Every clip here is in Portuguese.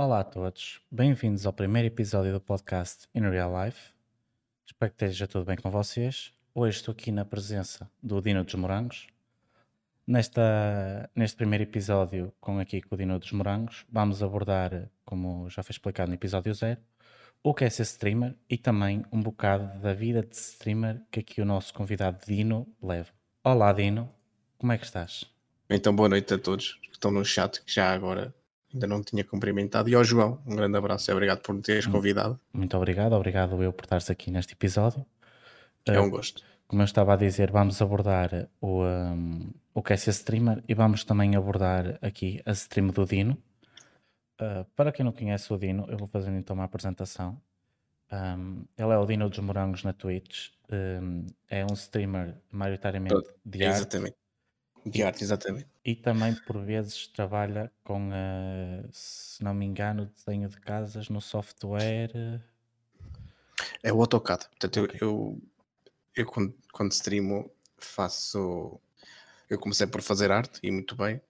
Olá a todos, bem-vindos ao primeiro episódio do podcast In Real Life. Espero que esteja tudo bem com vocês. Hoje estou aqui na presença do Dino dos Morangos. Nesta, neste primeiro episódio, com aqui com o Dino dos Morangos, vamos abordar, como já foi explicado no episódio zero, o que é ser streamer e também um bocado da vida de streamer que aqui o nosso convidado Dino leva. Olá Dino, como é que estás? Então, boa noite a todos que estão no chat, que já agora ainda não tinha cumprimentado. E ao João, um grande abraço e obrigado por me teres convidado. Muito obrigado, obrigado eu por estares aqui neste episódio. É um gosto. Como eu estava a dizer, vamos abordar o, um, o que é ser streamer e vamos também abordar aqui a stream do Dino. Uh, para quem não conhece o Dino, eu vou fazendo então uma apresentação. Um, ele é o Dino dos Morangos na Twitch. Um, é um streamer maioritariamente de arte. De arte, exatamente. E também por vezes trabalha com, uh, se não me engano, desenho de casas no software. É o AutoCAD. Portanto, okay. eu, eu, eu, quando, quando streamo faço. Eu comecei por fazer arte e muito bem.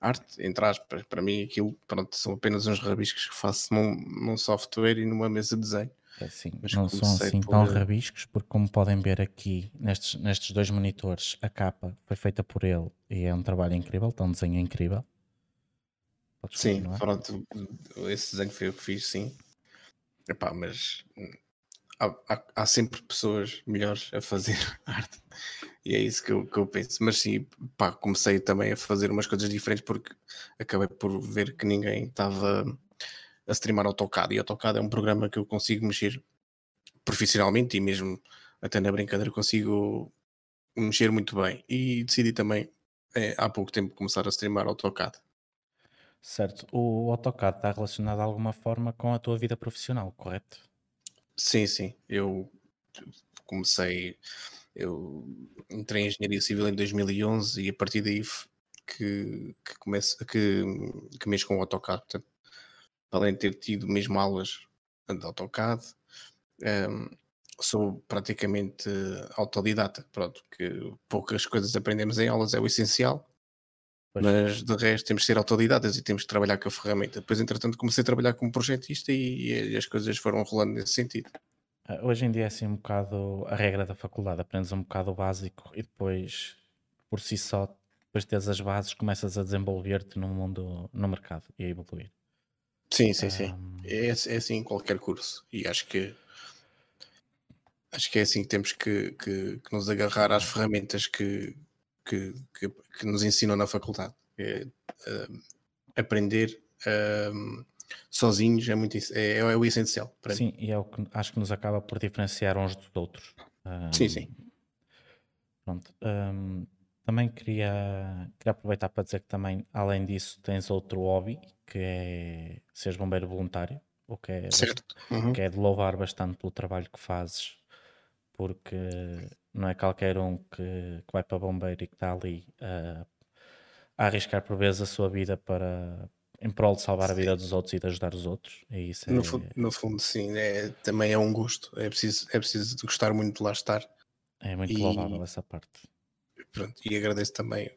Arte, entre aspas, para mim aquilo pronto, são apenas uns rabiscos que faço num, num software e numa mesa de desenho. É assim, Mas não são assim por... tão rabiscos, porque como podem ver aqui nestes, nestes dois monitores, a capa foi feita por ele e é um trabalho incrível, está um desenho incrível. Podes sim, pronto, esse desenho foi eu que fiz, sim. Epá, mas há, há, há, sempre pessoas melhores a fazer arte e é isso que eu, que eu penso. Mas sim, pá, comecei também a fazer umas coisas diferentes porque acabei por ver que ninguém estava a streamar AutoCAD. E AutoCAD é um programa que eu consigo mexer profissionalmente e mesmo até na brincadeira consigo mexer muito bem. E decidi também, é, há pouco tempo, começar a streamar AutoCAD. Certo. O AutoCAD está relacionado de alguma forma com a tua vida profissional, correto? Sim, sim. Eu comecei, eu entrei em Engenharia Civil em 2011 e a partir daí que, que, começo, que, que mexo com o AutoCAD. Portanto, além de ter tido mesmo aulas de AutoCAD, um, sou praticamente autodidata, pronto, que poucas coisas aprendemos em aulas é o essencial, pois. mas de resto temos que ser autodidatas e temos que trabalhar com a ferramenta. Depois, entretanto, comecei a trabalhar como projetista e, e as coisas foram rolando nesse sentido. Ah, hoje em dia é assim um bocado a regra da faculdade, aprendes um bocado o básico e depois, por si só, depois de teres as bases, começas a desenvolver-te no mundo, no mercado e a evoluir. Sim, sim, sim. Um... É, é assim em qualquer curso. E acho que acho que é assim que temos que, que, que nos agarrar às ferramentas que, que, que, que nos ensinam na faculdade. É, aprender sozinhos é, muito, é, é o essencial. Sim, mim. e é o que acho que nos acaba por diferenciar uns dos outros. Um, sim, sim. Pronto. Também queria, queria aproveitar para dizer que também, além disso, tens outro hobby, que é seres bombeiro voluntário, o que é. Uhum. que é de louvar bastante pelo trabalho que fazes, porque não é qualquer um que, que vai para bombeiro e que está ali a, a arriscar por vezes a sua vida para, em prol de salvar sim. a vida dos outros e de ajudar os outros. E isso no, é... fundo, no fundo, sim, é, também é um gosto. É preciso, é preciso gostar muito de lá estar. É muito e... louvável essa parte pronto, e agradeço também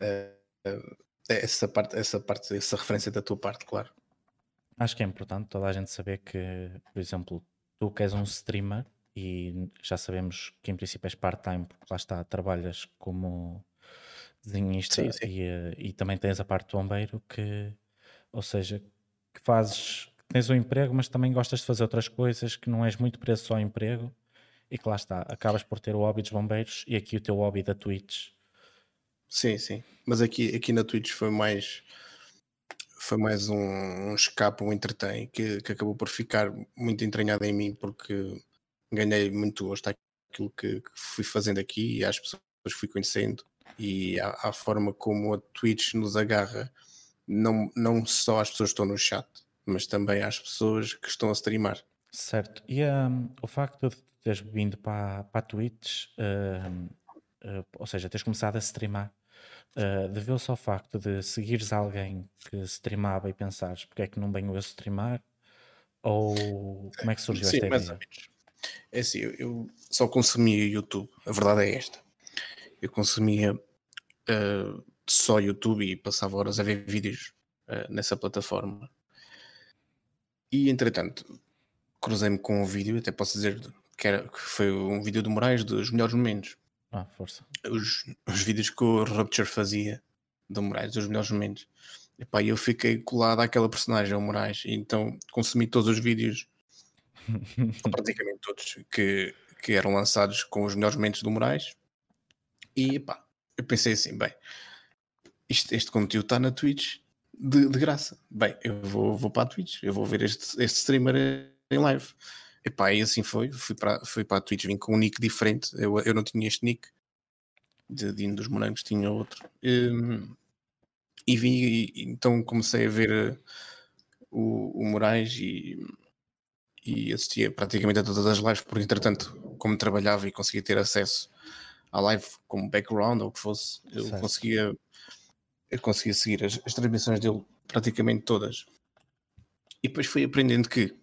uh, uh, essa, parte, essa parte, essa referência da tua parte, claro. Acho que é importante toda a gente saber que, por exemplo, tu que és um streamer e já sabemos que em princípio és part-time, porque lá está, trabalhas como desenhista sim, sim. E, eh, e, também tens a parte do bombeiro que, ou seja, que fazes, tens um emprego, mas também gostas de fazer outras coisas, que não és muito preso só ao emprego e que lá está, acabas por ter o hobby dos bombeiros e aqui o teu hobby da Twitch. Sim, sim. Mas aqui, aqui na Twitch foi mais foi mais um, um escape, um entretém que, que acabou por ficar muito entranhado em mim porque ganhei muito gosto àquilo que, que fui fazendo aqui e às pessoas que fui conhecendo e à, forma como a Twitch nos agarra não, não só às pessoas que estão no chat, mas também às pessoas que estão a streamar. Certo. E um, o facto de teres vindo para, para a Twitch, uh, uh, ou seja, teres começado a streamar, uh, deveu-se ao facto de seguires alguém que streamava e pensares porque é que não venho a streamar? Ou como é que surgiu Sim, esta mais ideia? Ou menos. É assim, eu, eu, só consumia YouTube, a verdade é esta. Eu consumia uh, só YouTube e passava horas a ver vídeos uh, nessa plataforma. E entretanto, cruzei-me com um vídeo, até posso dizer que, era, que foi um vídeo do Moraes dos melhores momentos. Ah, força. Os, os vídeos que o Rupture fazia do Moraes, dos melhores momentos. E pá, eu fiquei colado àquela personagem, ao Moraes, e então consumi todos os vídeos, praticamente todos, que, que eram lançados com os melhores momentos do Moraes. E pá, eu pensei assim, bem, isto, este conteúdo está na Twitch de, de, graça. Bem, eu vou, vou para a Twitch, eu vou ver este, este streamer em live. E pá, e assim foi. Fui para, fui para a Twitch, vim com um nick diferente. Eu, eu não tinha este nick de Dino dos Morangos, tinha outro. Um, e vi, e, então comecei a ver uh, o, o Moraes e, e assistia praticamente a todas as lives, porque entretanto, como trabalhava e conseguia ter acesso à live como background ou o que fosse, eu certo. conseguia eu conseguia seguir as, as, transmissões dele praticamente todas. E depois fui aprendendo que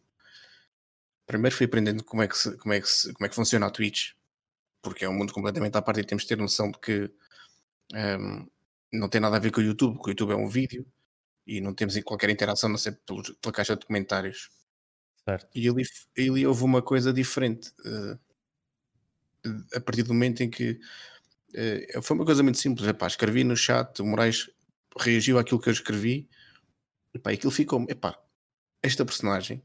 primeiro fui aprendendo como é que, se, como é que, se, como é que funciona a Twitch, porque é um mundo completamente à parte e temos de ter noção de que um, não tem nada a ver com o YouTube, porque o YouTube é um vídeo e não temos qualquer interação, não sei, pela caixa de comentários. Certo. E ali, ali houve uma coisa diferente. Uh, a partir do momento em que uh, foi uma coisa muito simples, epá, escrevi no chat, o Moraes reagiu àquilo que eu escrevi, epá, e aquilo ficou, epá, esta personagem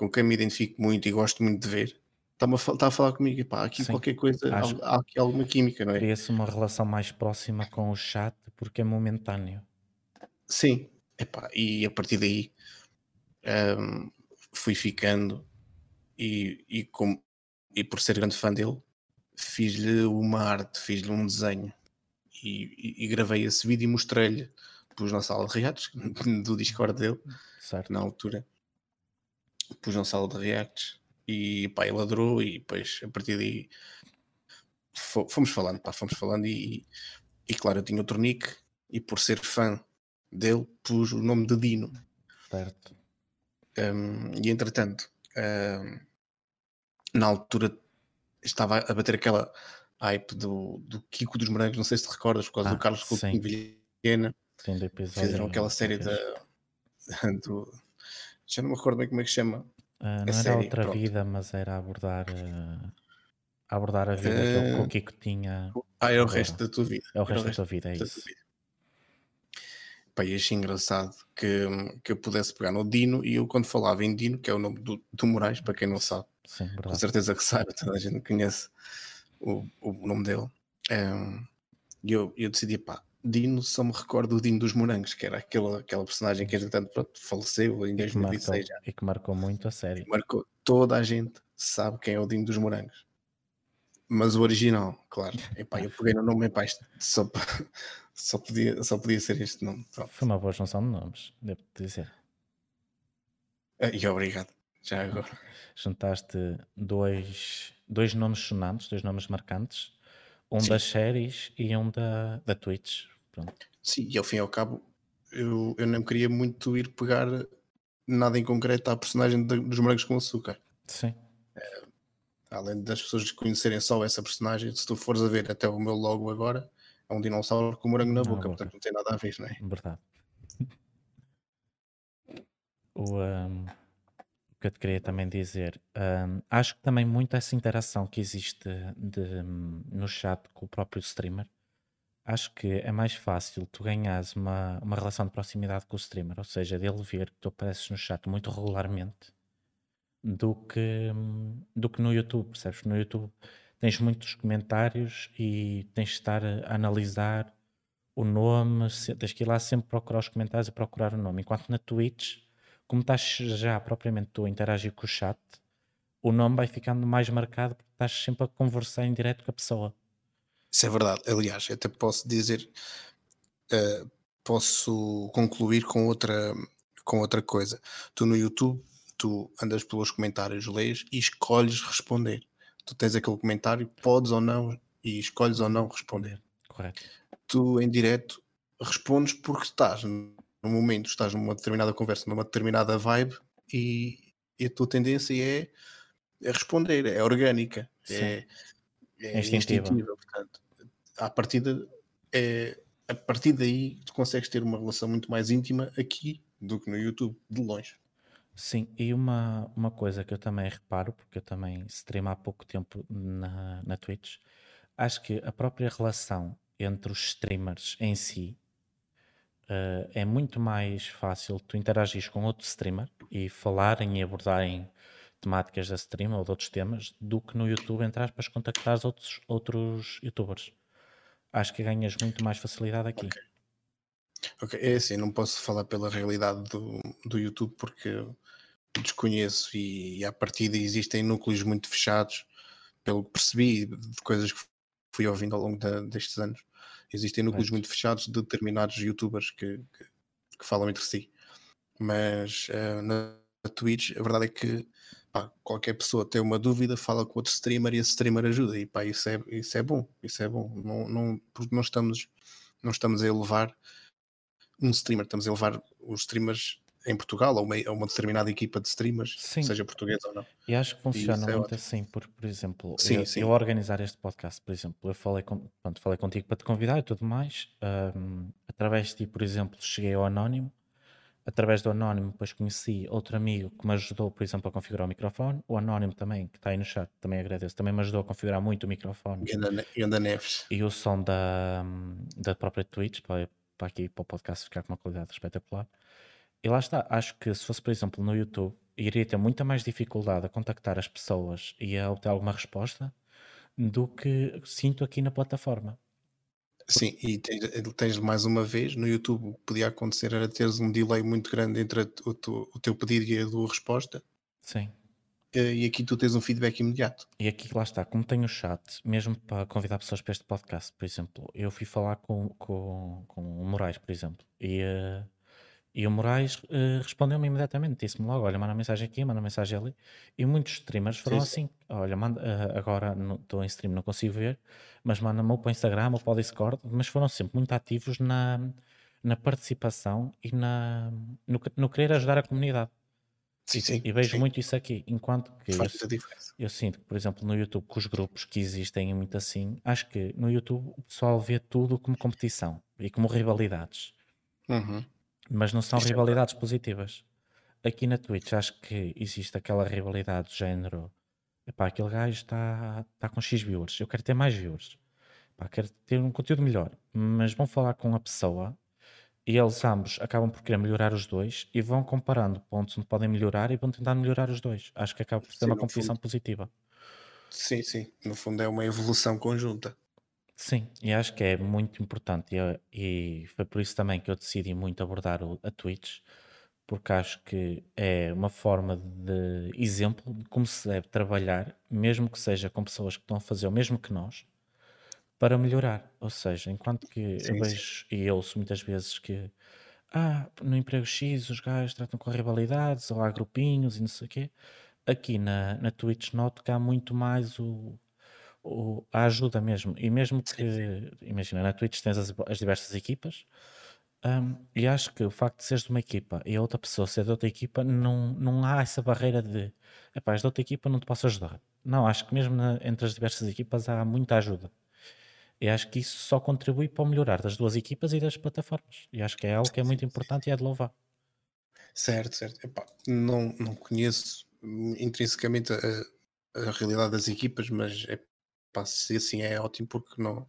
com quem me identifico muito e gosto muito de ver, está-me a, está a falar comigo, epá, aqui Sim, qualquer coisa, há, há, aqui alguma química, não é? Cria-se uma relação mais próxima com o chat porque é momentâneo. Sim, epá, e a partir daí um, fui ficando e, e, com, e por ser grande fã dele, fiz-lhe uma arte, fiz-lhe um desenho e, e, e, gravei esse vídeo e mostrei-lhe, pus na sala de reacts do Discord dele, certo. na altura, pus na sala de reacts e pá, ele adorou e depois a partir daí fomos falando, pá, fomos falando e, e claro, eu tinha outro nick e por ser fã dele pus o nome de Dino. Certo. Um, e entretanto, um, na altura estava a bater aquela hype do, do Kiko dos Morangos, não sei se te recordas, por causa ah, do Carlos Coutinho Vilhena. Fizeram aquela série da, do, já não me recordo bem como é que chama. Uh, não era série, outra pronto. vida, mas era abordar, uh, abordar a vida uh, que o Kiko tinha. Ah, é o resto da tua vida. É o resto, da tua vida, é isso. Pá, e achei engraçado que, que eu pudesse pegar no Dino e eu quando falava em Dino, que é o nome do, do Moraes, para quem não sabe, Sim, com certeza que sabe, toda a gente conhece o, o nome dele. Um, e eu, eu decidi, pá, Dino só me recordo do Dino dos Morangos, que era aquela, aquela personagem que entretanto pronto, faleceu em 2016 já. E que marcou muito a série. Marcou, toda a gente sabe quem é o Dino dos Morangos. Mas o original, claro. Epá, eu peguei no nome, epá, só, só, podia, só podia ser este nome. Pronto. Foi uma boa junção de nomes, devo dizer. Ah, e obrigado, já agora. Juntaste dois, dois nomes sonantes, dois nomes marcantes, um Sim. das séries e um da, da Twitch. Pronto. Sim, e ao fim e ao cabo, eu, eu não queria muito ir pegar nada em concreto à personagem de, dos Morangos com Açúcar. Sim. É, além das pessoas conhecerem só essa personagem, se tu fores a ver até o meu logo agora, é um dinossauro com morango na boca, boca. portanto não tem nada a ver, não é? Verdade. o, um, o que eu te queria também dizer, um, acho que também muito essa interação que existe de, no chat com o próprio streamer, acho que é mais fácil tu ganhares uma, uma relação de proximidade com o streamer, ou seja, dele ver que tu apareces no chat muito regularmente do que, do que no YouTube, percebes? No YouTube tens muitos comentários e tens de estar a analisar o nome, tens que ir lá sempre procurar os comentários e procurar o nome. Enquanto na Twitch, como estás já propriamente tu a interagir com o chat, o nome vai ficando mais marcado porque estás sempre a conversar em direto com a pessoa. Isso é verdade. Aliás, até posso dizer, uh, posso concluir com outra, com outra coisa. Tu no YouTube, tu andas pelos comentários, lês e escolhes responder tu tens aquele comentário, podes ou não, e escolhes ou não responder. Correto. Tu em direto respondes porque estás no momento, estás numa determinada conversa, numa determinada vibe e, e a tua tendência é, é responder, é orgânica, é, é, é instintiva. instintiva. Portanto, à partida, é, a partir daí tu consegues ter uma relação muito mais íntima aqui do que no YouTube, de longe. Sim, e uma, uma coisa que eu também reparo, porque eu também streamo há pouco tempo na, na Twitch, acho que a própria relação entre os streamers em si uh, é muito mais fácil tu interagires com outro streamer e falarem e abordarem temáticas da stream ou de outros temas do que no YouTube, entre aspas, contactar outros, outros youtubers. Acho que ganhas muito mais facilidade aqui. Ok. É assim, não posso falar pela realidade do, do YouTube porque desconheço e, e à partida existem núcleos muito fechados, pelo que percebi de coisas que fui ouvindo ao longo da, destes anos. Existem núcleos muito fechados de determinados youtubers que, que, que falam entre si. Mas uh, na Twitch a verdade é que pá, qualquer pessoa tem uma dúvida, fala com outro streamer e esse streamer ajuda. E pá, isso é, isso é bom, isso é bom. Não, não, porque não estamos, não estamos a elevar um streamer, estamos a elevar os streamers em Portugal ou uma, uma determinada equipa de streamers, sim. seja portuguesa ou não. E acho que funciona é muito ótimo. assim, porque, por exemplo, sim, eu, sim. eu, organizar este podcast, por exemplo, eu falei, com, pronto, falei contigo para te convidar e tudo mais, um, através de ti, por exemplo, cheguei ao Anónimo, através do Anónimo depois conheci outro amigo que me ajudou, por exemplo, a configurar o microfone, o Anónimo também, que está aí no chat, também agradeço, também me ajudou a configurar muito o microfone. E anda Neves. E o som da, da própria Twitch, para, para aqui, para o podcast ficar com uma qualidade espetacular. E lá está, acho que se fosse, por exemplo, no YouTube, iria ter muita mais dificuldade a contactar as pessoas e a obter alguma resposta do que sinto aqui na plataforma. Sim, e tens, tens mais uma vez no YouTube o que podia acontecer era teres um delay muito grande entre o, tu, o teu pedido e a tua resposta. Sim. Eh, e aqui tu tens um feedback imediato. E aqui lá está, como tenho o chat, mesmo para convidar pessoas para este podcast, por exemplo, eu fui falar com, com, com o Moraes, por exemplo, e uh, e o Moraes uh, respondeu-me imediatamente, disse-me logo: Olha, manda mensagem aqui, manda mensagem ali. E muitos streamers foram sim, sim. assim: Olha, manda, uh, agora estou em stream, não consigo ver, mas manda-me ou para o Instagram ou para o Discord. Mas foram sempre muito ativos na, na participação e na, no, no querer ajudar a comunidade. Sim, sim. E vejo sim. muito isso aqui. Enquanto que eu, eu, sinto que, por exemplo, no YouTube, com os grupos que existem muito assim, acho que no YouTube o pessoal vê tudo como competição e como rivalidades. Uhum mas não são Isto é rivalidades é positivas. Aqui na Twitch acho que existe aquela rivalidade do género. Epá, aquele gajo está tá com X viewers, eu quero ter mais viewers. Epá, quero ter um conteúdo melhor. Mas vão falar com a pessoa e eles ambos acabam por querer melhorar os dois e vão comparando pontos onde podem melhorar e vão tentar melhorar os dois. Acho que acaba por ser sim, uma competição fundo. positiva. Sim, sim. No fundo é uma evolução conjunta. Sim, e acho que é muito importante, e, e foi por isso também que eu decidi muito abordar o- a Twitch, porque acho que é uma forma de exemplo de como se deve trabalhar, mesmo que seja com pessoas que estão a fazer o mesmo que nós, para melhorar. Ou seja, enquanto que eu Sim, sim. vejo e ouço muitas vezes que ah, no emprego X os gajos tratam com rivalidades, ou há grupinhos e não sei o quê, aqui na, na Twitch noto que há muito mais o o, a ajuda mesmo. E mesmo que, imagina, na Twitch tens as, as diversas equipas, um, e acho que o facto de seres de uma equipa e a outra pessoa ser de outra equipa, não, não há essa barreira de epá, és de outra equipa, não te posso ajudar. Não, acho que mesmo na, entre as diversas equipas há muita ajuda. E acho que isso só contribui para o melhorar das duas equipas e das plataformas. E acho que é algo que é muito importante e é de louvar. Certo, certo. Epá, não, não conheço intrinsecamente a, a realidade das equipas, mas é pá, se assim é ótimo porque não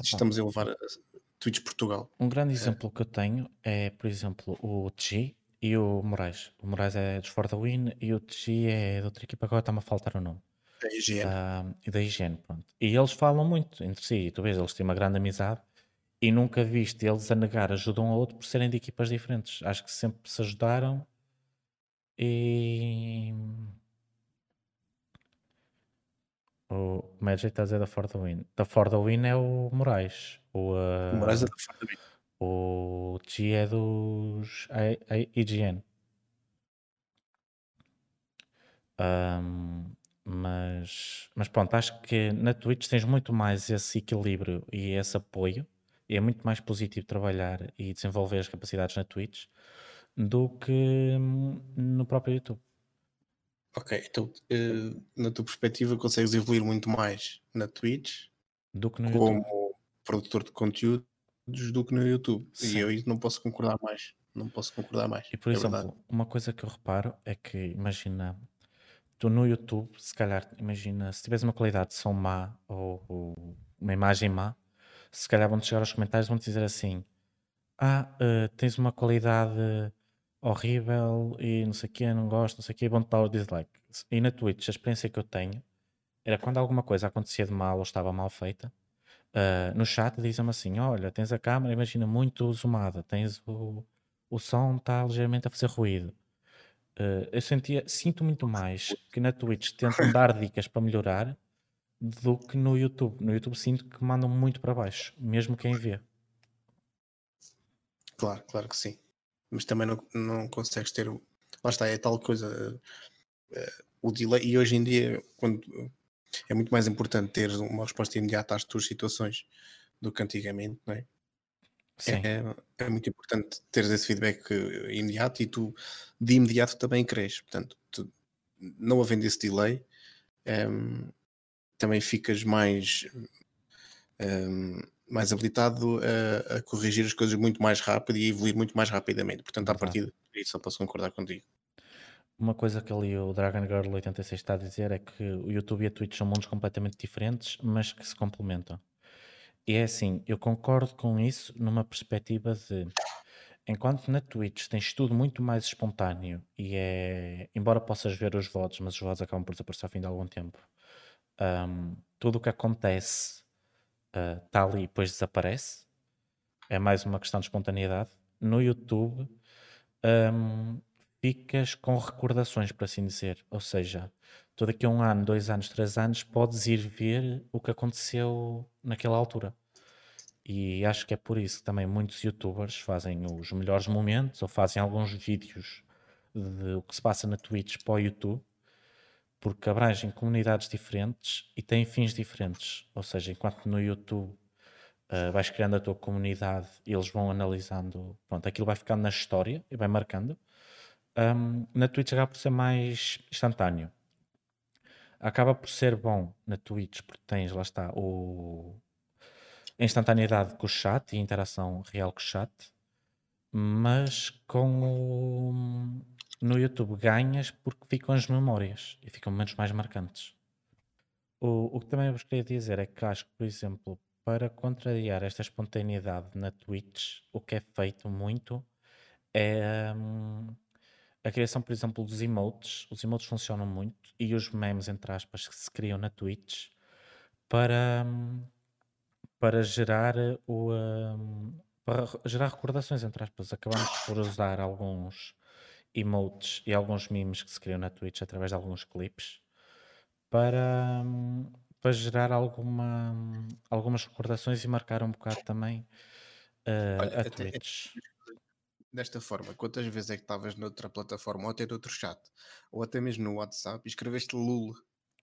estamos a levar a Twitch Portugal. Um grande é. exemplo que eu tenho é, por exemplo, o TG e o Moraes. O Moraes é dos For the Win e o TG é de outra equipa, agora está-me a faltar o nome. Da higiene. Uh, e da higiene, pronto. E eles falam muito entre si, e tu vês, eles têm uma grande amizade e nunca viste eles a negar ajuda um ao outro por serem de equipas diferentes. Acho que sempre se ajudaram e O Magic está a dizer da For the Win. Da For the Win é o Moraes. O, uh, o Moraes é da For the Win. O G é dos IGN. Um, mas, mas pronto, acho que na Twitch tens muito mais esse equilíbrio e esse apoio. E é muito mais positivo trabalhar e desenvolver as capacidades na Twitch do que no próprio YouTube. Ok, então uh, na tua perspectiva consegues evoluir muito mais na Twitch do que no como YouTube. produtor de conteúdos do que no YouTube. Sim. E eu não posso concordar mais. não posso concordar mais. E por é exemplo, verdade. uma coisa que eu reparo é que, imagina, tu no YouTube, se calhar, imagina, se tiveres uma qualidade de som má ou, ou uma imagem má, se calhar vão-te chegar aos comentários e vão-te dizer assim: Ah, eh, tens uma qualidade horrível e não sei o quê, não gosto, não sei o quê, vão-te dar o dislike. E na Twitch, a experiência que eu tenho era quando alguma coisa acontecia de mal ou estava mal feita, eh, no chat dizem-me assim: Olha, tens a câmera, imagina, muito zoomada, tens o, o som está ligeiramente a fazer ruído. Eh, eu sentia, sinto muito mais que na Twitch tentam dar dicas para melhorar do que no YouTube. No YouTube sinto que mandam muito para baixo, mesmo quem vê. Claro, claro que sim. Mas também não, não consegues ter. Lá está, é tal coisa. eh, o delay. E hoje em dia, quando é muito mais importante ter uma resposta imediata às tuas situações do que antigamente, não é? Sim, É, é muito importante teres esse feedback imediato e tu de imediato também cresces. Portanto, tu, não havendo esse delay, ehm, também ficas mais, ehm, mais habilitado a, a corrigir as coisas muito mais rápido e a evoluir muito mais rapidamente. Portanto, à Verdade. partida, isso só posso concordar contigo. Uma coisa que ali o Dragon Girl 86 está a dizer é que o YouTube e a Twitch são mundos completamente diferentes, mas que se complementam. E é assim, eu concordo com isso numa perspectiva de enquanto na Twitch tens tudo muito mais espontâneo e é, embora possas ver os votos, mas os votos acabam por desaparecer ao fim de algum tempo, hum, tudo o que acontece está ali e depois desaparece. É mais uma questão de espontaneidade. No YouTube, hum, ficas com recordações, por assim dizer. Ou seja, tu daqui a um ano, dois anos, três anos, podes ir ver o que aconteceu naquela altura. E acho que é por isso que também muitos youtubers fazem os melhores momentos ou fazem alguns vídeos de o que se passa na Twitch para o YouTube, porque abrangem comunidades diferentes e têm fins diferentes. Ou seja, enquanto no YouTube uh, vais criando a tua comunidade e eles vão analisando, pronto, aquilo vai ficando na história e vai marcando. Um, na Twitch acaba por ser mais instantâneo. Acaba por ser bom na Twitch porque tens, lá está, o, a instantaneidade com o chat e a interação real com o chat, mas com o, no YouTube ganhas porque ficam as memórias e ficam momentos mais marcantes. O, o que também vos queria dizer é que acho que, por exemplo, para contrariar esta espontaneidade na Twitch, o que é feito muito é hum, a criação, por exemplo, dos emotes. Os emotes funcionam muito e os memes, entre aspas, que se criam na Twitch para, hum, para gerar o. hum, para gerar recordações, entre aspas. Acabamos por usar alguns emotes e alguns memes que se criam na Twitch através de alguns clipes para, hum, para gerar alguma, algumas recordações e marcar um bocado também uh, Olha, a até- Twitch. Desta forma, quantas vezes é que estavas noutra plataforma ou até noutro chat, ou até mesmo no WhatsApp e escreveste LUL,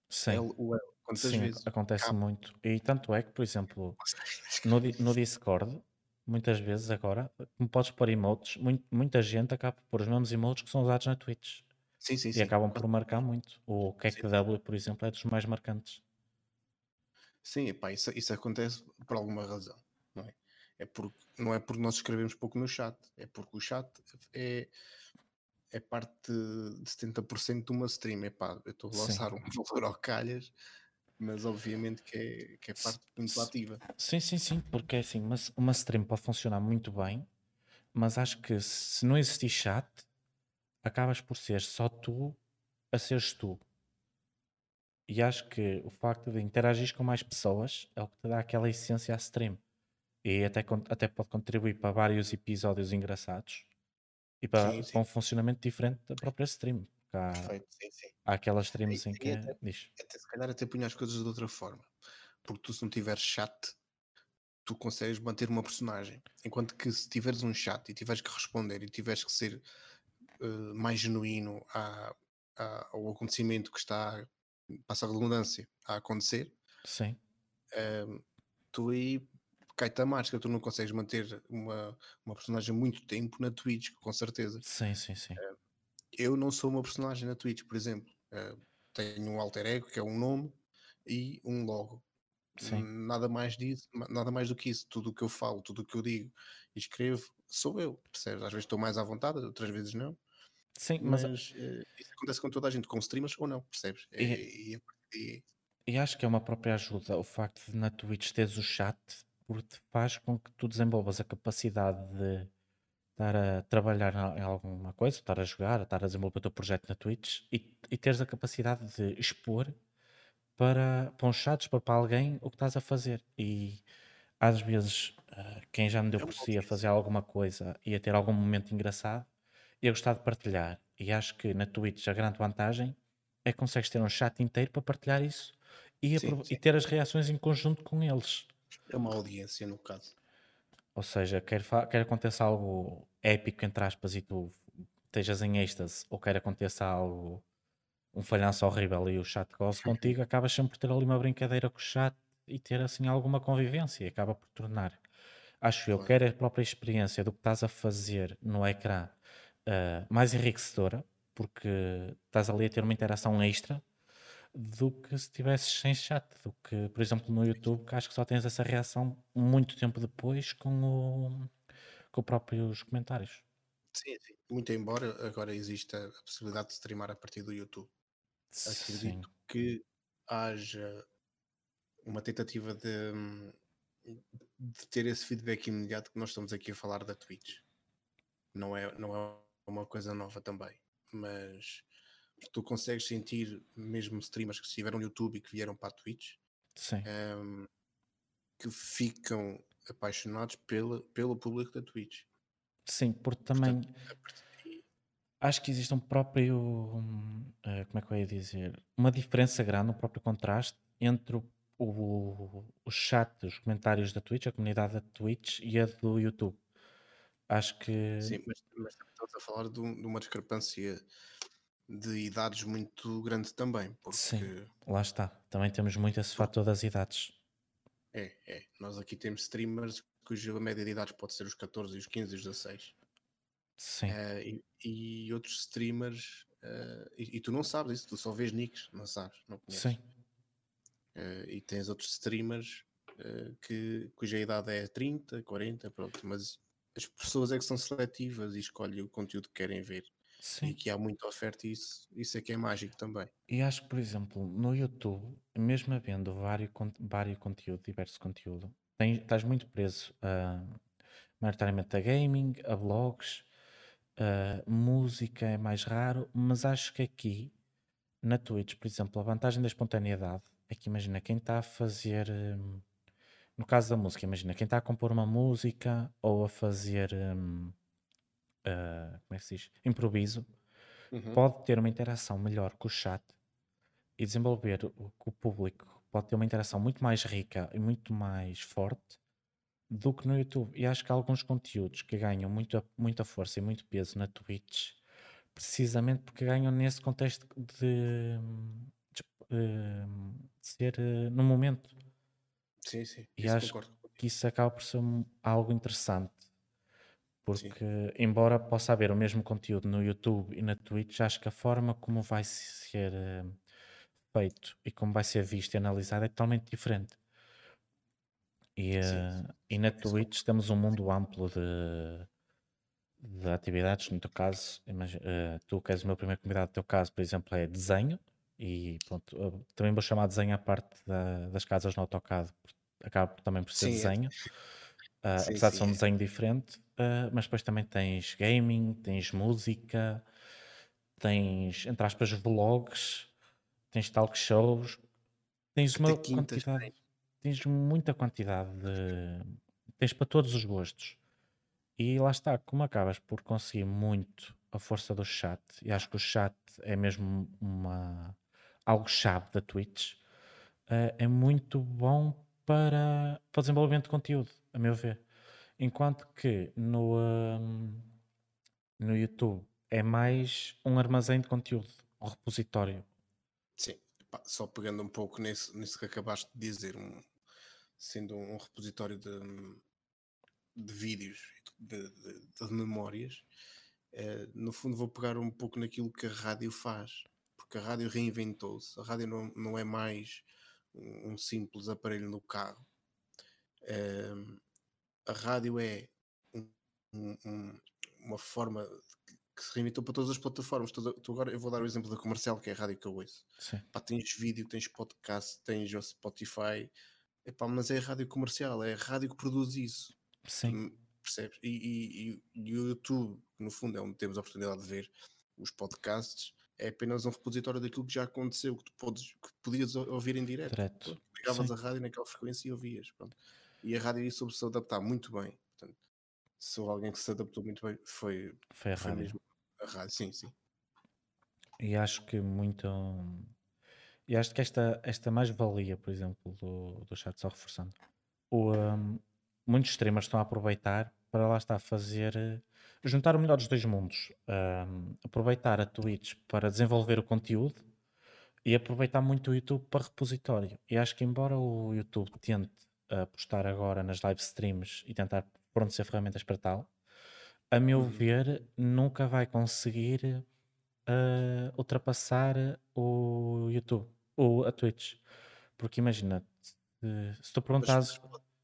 Sim, L-U-L, quantas sim, vezes? acontece muito. E tanto é que, por exemplo, no, no Discord, muitas vezes agora, como podes pôr emotes, mui- muita gente acaba por pôr os mesmos emotes que são usados na Twitch. Sim, sim, E sim. acabam por marcar muito. O KEKW, por exemplo, é dos mais marcantes. Sim, epá, isso, isso acontece por alguma razão, não é? É porque, não é porque nós escrevemos pouco no chat, é porque o chat é, é parte de 70% de uma stream. Epá, eu estou a Sim. lançar um valor ao calhas, mas obviamente que é, que é parte muito ativa. Sim, sim, sim, porque é assim, uma, uma stream pode funcionar muito bem, mas acho que se não existir chat, acabas por ser só tu a seres tu. E acho que o facto de interagir com mais pessoas é o que te dá aquela essência à stream. E até, até pode contribuir para vários episódios engraçados e para, Sim, para sim, um funcionamento diferente da própria stream. Perfeito, sim, sim. há aquelas streams em que é. até, até se calhar até punha as coisas de outra forma. Porque tu se não tiveres chat, tu consegues manter uma personagem. Enquanto que se tiveres um chat e tiveres que responder e tiveres que ser eh, mais genuíno à- à- ao acontecimento que está, passa a redundância, a acontecer, Sim, ehm, tu aí cai-te a máscara, tu não consegues manter uma, uma personagem muito tempo na Twitch, com certeza. sim, sim, sim. Eu não sou uma personagem na Twitch, por exemplo. Eh, tenho um alter ego, que é um nome, e um logo. Sim. Nada mais disso, nada mais do que isso. Tudo o que eu falo, tudo o que eu digo e escrevo, sou eu, percebes? Às vezes estou mais à vontade, outras vezes não. Sim, mas Mas eh, isso acontece com toda a gente, com streamers ou não, percebes? e, E, e, e- e acho que é uma própria ajuda o facto de na Twitch teres o chat, porque faz com que tu desenvolvas a capacidade de estar a trabalhar em alguma coisa, estar a jogar, estar a desenvolver o teu projeto na Twitch e, e teres a capacidade de expor para, para uns chats, para, para alguém, o que estás a fazer. E às vezes, ah, quem já me deu é um por si a fazer alguma coisa e a ter algum momento engraçado, ia gostar de partilhar. E acho que na Twitch a grande vantagem é que consegues ter um chat inteiro para partilhar isso e, Sim, aprove- e sim. ter as reações em conjunto com eles. É uma audiência, no caso. Ou seja, quer, quer aconteça algo épico, entre aspas, e tu estejas em êxtase, ou quer aconteça algo, um falhanço horrível e o chat goze contigo, acabas sempre por ter ali uma brincadeira com o chat e ter assim alguma convivência e acaba por tornar, acho eu, quer a própria experiência do que estás a fazer no ecrã ah, mais enriquecedora, porque estás ali a ter uma interação extra do que se estivesses sem chat, do que, por exemplo, no YouTube, que acho que só tens essa reação muito tempo depois com o com os próprios comentários. Sim, sim. Muito embora agora exista a possibilidade de streamar a partir do YouTube. Sim, Acredito que haja uma tentativa de, de ter esse feedback imediato que nós estamos aqui a falar da Twitch. Não é, não é uma coisa nova também, mas tu consegues sentir mesmo streamers que estiveram no YouTube e que vieram para a Twitch sim, hum, que ficam apaixonados pela, pelo público da Twitch. sim, porque também Portanto, acho que existe um próprio, hum, eh, como é que eu ia dizer, uma diferença grande, um próprio contraste entre o, o, o chat, os comentários da Twitch, a comunidade da Twitch e a do YouTube. Acho que Sim, mas, mas estamos a falar de, um- de uma discrepância de idades muito grande também, porque sim, lá está. Também temos muito esse fator das idades. é, é, nós aqui temos streamers cuja média de idades pode ser os 14, os 15 e os 16, Sim, eh, e, e outros streamers, eh, e, e tu não sabes isso, tu só vês nicks, não sabes, não conheces. sim, Eh, e tens outros streamers que, cuja idade é 30, 40, pronto, mas as pessoas é que são seletivas e escolhem o conteúdo que querem ver. E sim. que há muita oferta e isso, isso é que é mágico também. E acho que, por exemplo, no YouTube, mesmo havendo vários, vários conteúdo, diverso conteúdo, tens, estás muito preso a, maioritariamente a gaming, a blogs, a música é mais raro, mas acho que aqui, na Twitch, por exemplo, a vantagem da espontaneidade é que imagina quem está a fazer, hum, no caso da música, imagina quem está a compor uma música ou a fazer, hum, ah, como é que se diz? Improviso, Uhum. pode ter uma interação melhor com o chat e desenvolver o- com o público, pode ter uma interação muito mais rica e muito mais forte do que no YouTube. E acho que há alguns conteúdos que ganham muita, muita força e muito peso na Twitch, precisamente porque ganham nesse contexto de, de, de ser eh, no momento. Sim, sim. E acho concordo. que isso acaba por ser algo interessante. Sim. Porque, embora possa haver o mesmo conteúdo no YouTube e na Twitch, acho que a forma como vai ser eh, feito e como vai ser visto e analisado é totalmente diferente. E, Sim, eh, e na isso Twitch temos um mundo amplo de, de atividades. No teu caso, imagi- eh, tu que és o meu primeiro convidado, no teu caso, por exemplo, é desenho. E pronto, eu também vou chamar desenho à parte da- das casas no AutoCAD, porque acaba também por ser Sim, é. desenho. Ah, Sim, apesar de sim, ser um é. desenho diferente, ah, mas depois também tens gaming, tens música, tens, entre aspas, vlogs, tens talk shows, tens uma quintas quantidade, tens muita quantidade de. tens para todos os gostos. E lá está, como acabas por conseguir muito a força do chat, e acho que o chat é mesmo uma, algo chave da Twitch, eh, é muito bom para, para o desenvolvimento de conteúdo, a meu ver. Enquanto que no, hum, no YouTube é mais um armazém de conteúdo, um repositório. Sim, só pegando um pouco nisso, nisso que acabaste de dizer, um- sendo um repositório de, de vídeos, de, de- de memórias, eh, no fundo vou pegar um pouco naquilo que a rádio faz, porque a rádio reinventou-se. A rádio não, não é mais um, um simples aparelho no carro. Um, a rádio é um, um, uma forma que se reinventou para todas as plataformas. Tu agora eu vou dar o exemplo da comercial, que é a rádio que eu ouço. Pá, tens vídeo, tens podcast, tens o Spotify, Epá, mas é a rádio comercial, é a rádio que produz isso. Sim. Hum, percebes? E, e, e, o YouTube, no fundo, é onde temos a oportunidade de ver os podcasts, é apenas um repositório daquilo que já aconteceu, que tu podes, que podias ouvir em direto. direto. Ligavas a rádio naquela frequência e ouvias. Pronto. E a rádio isso soube se adaptar muito bem. Portanto, se houve alguém que se adaptou muito bem, foi, foi a foi rádio. Mesmo a rádio, sim, sim. E acho que muito. E acho que esta, esta mais-valia, por exemplo, do, do chat, só reforçando, o, um, muitos streamers estão a aproveitar para lá estar a fazer. Eh, juntar o melhor dos dois mundos. Um, aproveitar a Twitch para desenvolver o conteúdo e aproveitar muito o YouTube para repositório. E acho que, embora o YouTube tente apostar agora nas live streams e tentar pronto ser ferramentas para tal, a meu uhum. ver, nunca vai conseguir uh, ultrapassar o YouTube, ou a Twitch. Porque imagina, se tu perguntas.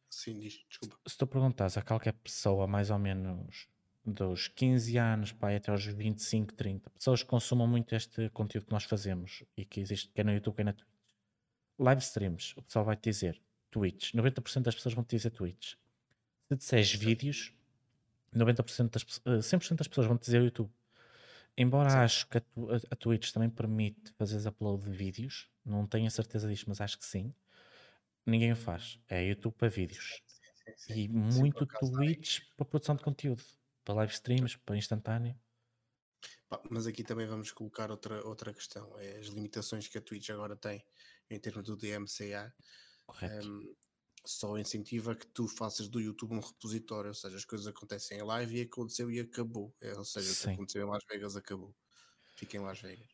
Sim, diz, desculpa. Se tu perguntas a qualquer pessoa, mais ou menos dos 15 anos para até aos 25, 30, pessoas que consumam muito este conteúdo que nós fazemos e que existe quer no YouTube, quer na Twitch. Live streams, o pessoal vai te dizer Twitch. 90% das pessoas vão te dizer Twitch. Se disseres vídeos, 90% das, 100% das pessoas vão te dizer YouTube. Embora Sim. acho que a, a, Twitch também permite fazer upload de vídeos, não tenho a certeza disto, mas acho que sim. Ninguém o faz. É YouTube para vídeos. Sim, sim, e muito Twitch para produção de conteúdo, para live streams, para instantâneo. Mas aqui também vamos colocar outra, outra questão: é as limitações que a Twitch agora tem em termos do DMCA. Correto. Um, só incentiva que tu faças do YouTube um repositório, ou seja, as coisas acontecem em live e aconteceu e acabou. É, ou seja, o que aconteceu em Las Vegas acabou. Fica em Las Vegas.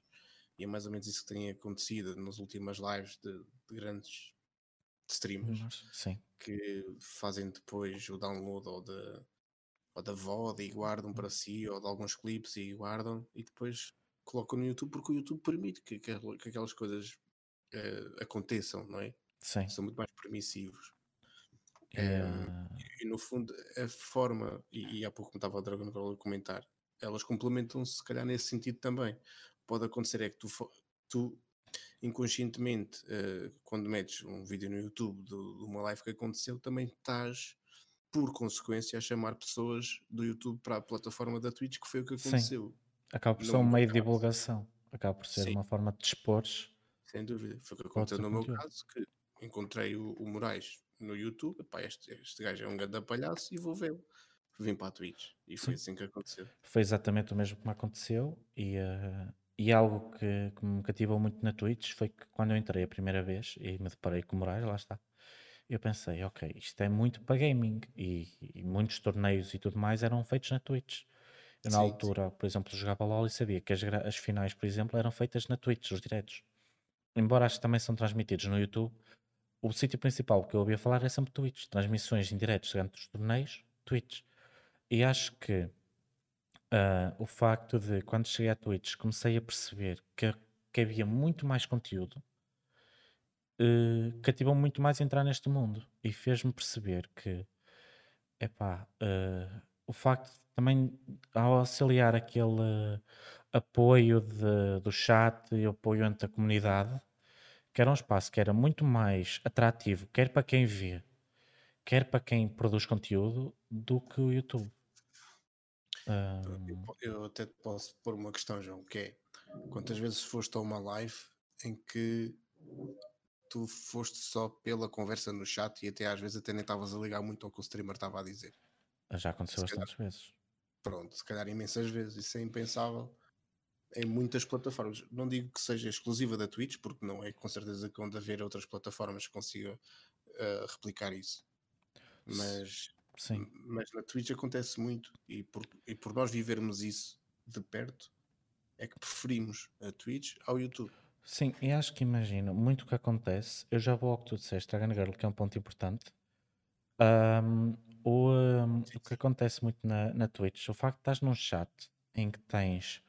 E é mais ou menos isso que tem acontecido nas últimas lives de, de grandes streamers Sim. que fazem depois o download ou, de, ou da VOD e guardam para si, ou de alguns clipes e guardam e depois colocam no YouTube porque o YouTube permite que, que, que aquelas coisas uh, aconteçam, não é? Sim. São muito mais permissivos. É, e no fundo, a forma, e, e há pouco me estava a Dragon Ball a comentar, elas complementam-se se calhar nesse sentido também. Pode acontecer é que tu, tu inconscientemente, uh, quando metes um vídeo no YouTube de, de, uma live que aconteceu, também estás, por consequência, a chamar pessoas do YouTube para a plataforma da Twitch, que foi o que aconteceu. Sim. Acaba por ser um meio de divulgação, acaba por ser Sim. uma forma de dispor. Sem dúvida, foi o que aconteceu no meu caso, que encontrei o, o Moraes no YouTube, pá, este, este gajo é um grande palhaço e vou vê-lo. Vim para a Twitch e foi Sim. assim que aconteceu. Foi exatamente o mesmo que me aconteceu e, uh, e algo que, que, me cativou muito na Twitch foi que quando eu entrei a primeira vez e me deparei com o Moraes, lá está, eu pensei, ok, isto é muito para gaming e, e muitos torneios e tudo mais eram feitos na Twitch. Eu na sim, altura, sim. por exemplo, jogava LOL e sabia que as, as finais, por exemplo, eram feitas na Twitch, os diretos. Embora acho que também são transmitidos no YouTube, o sítio principal que eu ouvia falar é sempre Twitch. Transmissões em direto durante os torneios, Twitch. E acho que uh, o facto de, quando cheguei à Twitch, comecei a perceber que, que havia muito mais conteúdo, uh, cativou muito mais a entrar neste mundo. E fez-me perceber que, epá, uh, o facto de, também, ao auxiliar aquele apoio de, do chat e apoio entre a comunidade, que era um espaço que era muito mais atrativo, quer para quem vê, quer para quem produz conteúdo, do que o YouTube. Um... Eu, eu, até posso pôr uma questão, João, que é quantas vezes foste a uma live em que tu foste só pela conversa no chat e até às vezes até nem estavas a ligar muito ao que o streamer estava a dizer. Já aconteceu bastantes vezes. Pronto, se calhar imensas vezes, isso é impensável em muitas plataformas. Não digo que seja exclusiva da Twitch, porque não é com certeza que onde haver outras plataformas que consiga uh, replicar isso. Mas, Sim. mas na Twitch acontece muito e por, e por nós vivermos isso de perto é que preferimos a Twitch ao YouTube. Sim, e acho que imagino, muito o que acontece, eu já vou ao que tu disseste, Dragon Girl, que é um ponto importante. Um, o, um, o que acontece muito na, na Twitch, o facto de estás num chat em que tens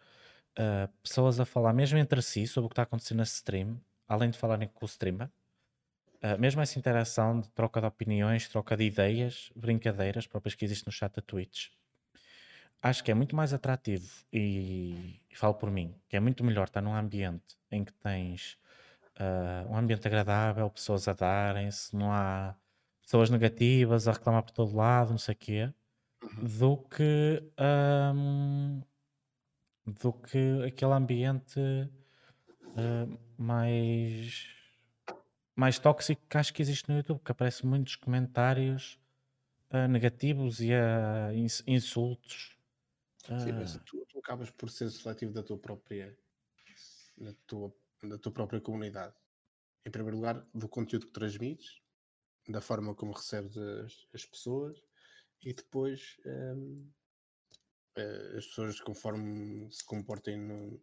uh, pessoas a falar mesmo entre si sobre o que está acontecendo na stream, além de falarem com o streamer, uh, mesmo essa interação de troca de opiniões, troca de ideias, brincadeiras próprias que existe no chat da Twitch, acho que é muito mais atrativo e, e falo por mim, que é muito melhor estar num ambiente em que tens uh, um ambiente agradável, pessoas a darem-se, não há pessoas negativas a reclamar por todo lado, não sei o quê, uhum. do que um, do que aquele ambiente uh, mais mais tóxico que acho que existe no YouTube, que aparece muitos comentários uh, negativos e uh, insultos. Sim, mas tu, tu, acabas por ser seletivo da tua própria da tua, da tua própria comunidade. Em primeiro lugar, do conteúdo que transmites, da forma como recebes as, as pessoas e depois um, as pessoas conforme se comportem no,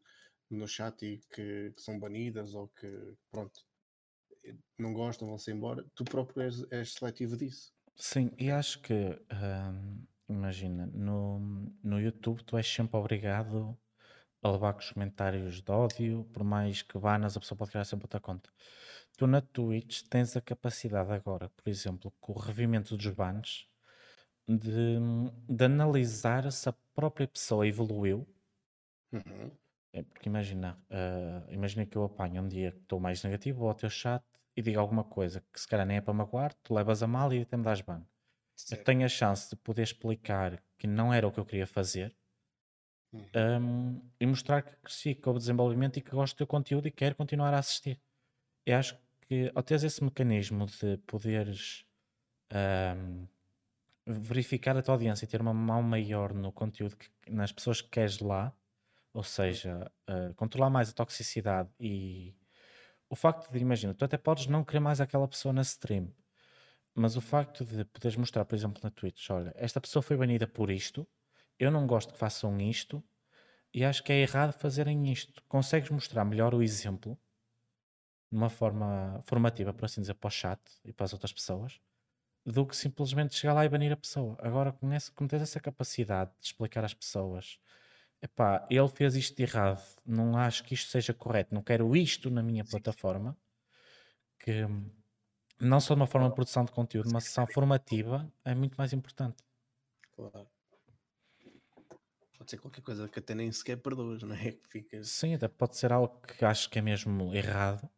no chat e que, que, são banidas ou que pronto não gostam, vão-se embora, tu próprio és, és, seletivo disso. Sim, e acho que imagina, no, no YouTube tu és sempre obrigado a levar com os comentários de ódio, por mais que banas, a pessoa pode criar sempre outra conta. Tu na Twitch tens a capacidade agora, por exemplo, com o revimento dos bans, de, de analisar se a própria pessoa evoluiu. Uhum. É porque imagina, uh, imagina que eu apanho um dia que estou mais negativo, vou ao teu chat e digo alguma coisa que se calhar nem é para magoar, tu levas a mal e até me das ban. Eu tenho a chance de poder explicar que não era o que eu queria fazer uhum. um, e mostrar que cresci, que houve desenvolvimento e que gosto do teu conteúdo e quero continuar a assistir. Eu acho que ao teres esse mecanismo de poderes um, verificar a tua audiência e ter uma mão maior no conteúdo, que, nas pessoas que queres lá, ou seja, uh, controlar mais a toxicidade e o facto de, imagina, tu até podes não querer mais aquela pessoa na stream, mas o facto de poderes mostrar, por exemplo, na Twitch, olha, esta pessoa foi banida por isto, eu não gosto que façam isto e acho que é errado fazerem isto. Consegues mostrar melhor o exemplo de uma forma formativa, por assim dizer, para o chat e para as outras pessoas, do que simplesmente chegar lá e banir a pessoa. Agora, com, esse, com tens essa capacidade de explicar às pessoas, epá, ele fez isto de errado, não acho que isto seja correto, não quero isto na minha plataforma, que não só de uma forma de produção de conteúdo, uma sessão formativa é muito mais importante. Claro. Pode ser qualquer coisa que até nem sequer perdoas, não é? Fica... Sim, até pode ser algo que acho que é mesmo errado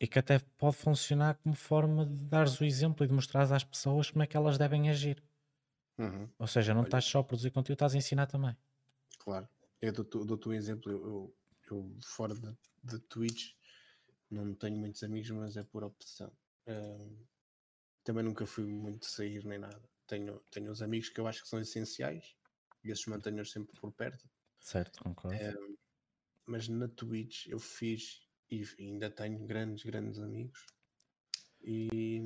e que até pode funcionar como forma de dares o exemplo e de mostrares às pessoas como é que elas devem agir. Uhum. Ou seja, não Olha. estás só a produzir conteúdo, estás a ensinar também. Claro. Eu dou-te um exemplo. Eu, eu, fora de, de, Twitch, não tenho muitos amigos, mas é por opção. Também nunca fui muito sair nem nada. Tenho, tenho os amigos que eu acho que são essenciais e esses mantenho sempre por perto. Certo, concordo. Mas na Twitch eu fiz e ainda tenho grandes, grandes amigos. E,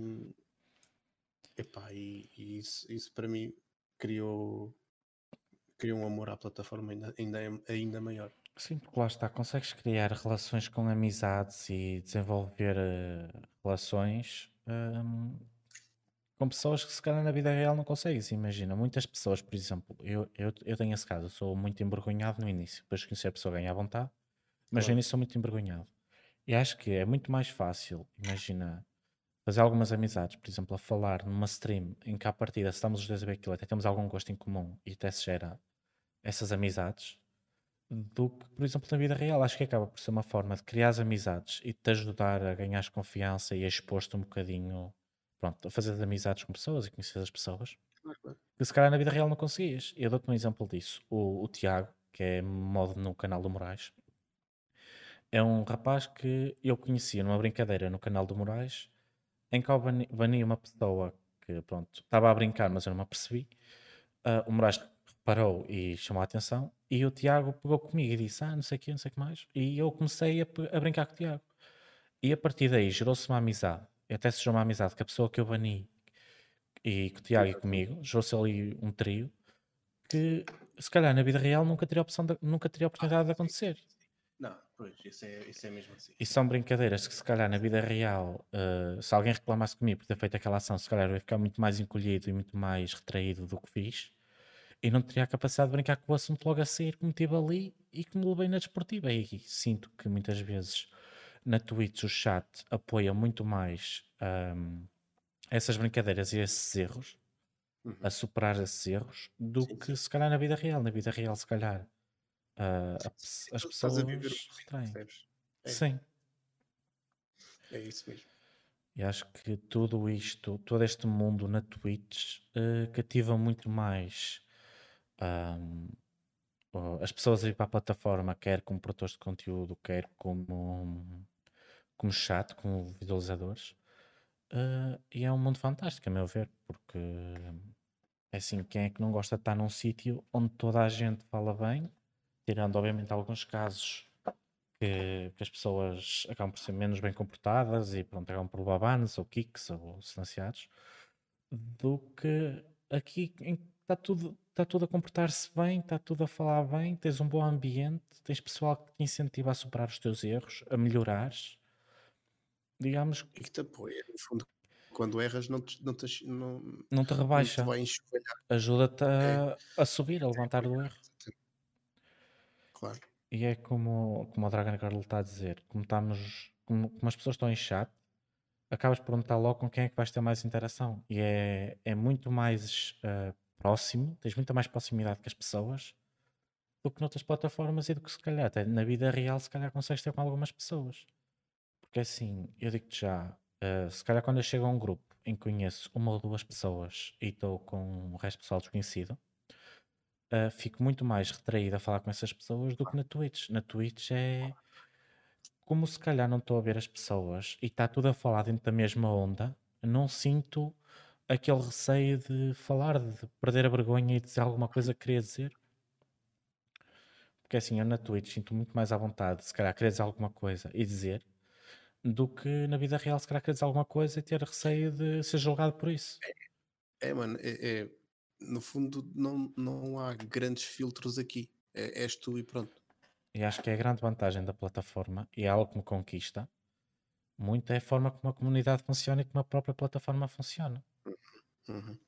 epá, e, e isso, isso para mim criou, criou um amor à plataforma ainda, ainda, ainda maior. Sim, porque lá está, consegues criar relações com amizades e desenvolver uh, relações um, com pessoas que se calhar na vida real não consegues. Imagina, muitas pessoas, por exemplo, eu, eu, eu tenho esse caso, eu sou muito envergonhado no início, depois que conhecer a pessoa ganha à vontade, mas claro. no início sou muito envergonhado. E acho que é muito mais fácil, imagina, fazer algumas amizades, por exemplo, a falar numa stream em que à partida, se estamos os dois a ver aquilo, até temos algum gosto em comum e até se gera essas amizades, do que, por exemplo, na vida real. Acho que acaba por ser uma forma de criar as amizades e te ajudar a ganhar confiança e a expor-te um bocadinho, pronto, a fazer amizades com pessoas e conhecer as pessoas. Que se calhar na vida real não conseguias. Eu dou-te um exemplo disso. O, o Tiago, que é modo no canal do Moraes, é um rapaz que eu conhecia numa brincadeira no canal do Moraes, em que eu bani, bani uma pessoa que, pronto, estava a brincar, mas eu não me apercebi. Uh, o Moraes reparou e chamou a atenção, e o Tiago pegou comigo e disse: Ah, não sei o que, não sei o que mais. E eu comecei a, a brincar com o Tiago. E a partir daí gerou-se uma amizade, até se gerou uma amizade com a pessoa que eu bani e com o Tiago e comigo, gerou-se ali um trio que se calhar na vida real nunca teria, opção de, nunca teria oportunidade de acontecer. Não, pois, isso é, isso é mesmo assim. E são brincadeiras que, se calhar, na vida real, uh, se alguém reclamasse comigo por ter feito aquela ação, se calhar eu ia ficar muito mais encolhido e muito mais retraído do que fiz. E não teria a capacidade de brincar com o assunto logo a sair, como tive ali e que me levei na desportiva. E sinto que muitas vezes Na Twitch o chat apoia muito mais um, essas brincadeiras e esses erros, Uhum. a superar esses erros, do Sim, que se calhar na vida real. Na vida real, se calhar, uh, as tu estás a viver pessoas? É. Sim. É isso mesmo. E acho que tudo isto, todo este mundo na Twitch, eh, cativa muito mais ó, as pessoas a ir para a plataforma, quer como produtores de conteúdo, quer como, como chat, como visualizadores. Eh, e é um mundo fantástico, a meu ver, porque é assim, quem é que não gosta de estar num sítio onde toda a gente fala bem, tirando obviamente alguns casos que, que as pessoas acabam por ser menos bem comportadas e pronto, acabam por levar bans ou kicks ou silenciados, do que aqui está tudo, está tudo a comportar-se bem, está tudo a falar bem, tens um bom ambiente, tens pessoal que te incentiva a superar os teus erros, a melhorares. Digamos E que te apoia. No fundo, quando erras, não te, não te, não, não te rebaixa, ajuda-te É, a, a subir, a levantar do erro. Claro. E é como, como o Dragon Girl está a dizer, como, estamos, como, como as pessoas estão em chat, acabas por perguntar logo com quem é que vais ter mais interação. E é, é muito mais ah, próximo, tens muita mais proximidade com as pessoas do que noutras plataformas e do que se calhar até na vida real se calhar consegues ter com algumas pessoas. Porque assim, eu digo-te já, ah, se calhar quando eu chego a um grupo em que conheço uma ou duas pessoas e estou com o resto pessoal desconhecido, ah, fico muito mais retraído a falar com essas pessoas do que na Twitch. Na Twitch é como se calhar não estou a ver as pessoas e está tudo a falar dentro da mesma onda, não sinto aquele receio de falar, de perder a vergonha e dizer alguma coisa que queria dizer. Porque assim, eu na Twitch sinto muito mais à vontade, se calhar querer dizer alguma coisa e dizer, do que na vida real, se calhar querer dizer alguma coisa e ter receio de ser julgado por isso. É, mano, é, é- no fundo não, não há grandes filtros aqui. É, és tu e pronto. E acho que é a grande vantagem da plataforma e é algo que me conquista muito é a forma como a comunidade funciona e como a própria plataforma funciona. Uhum.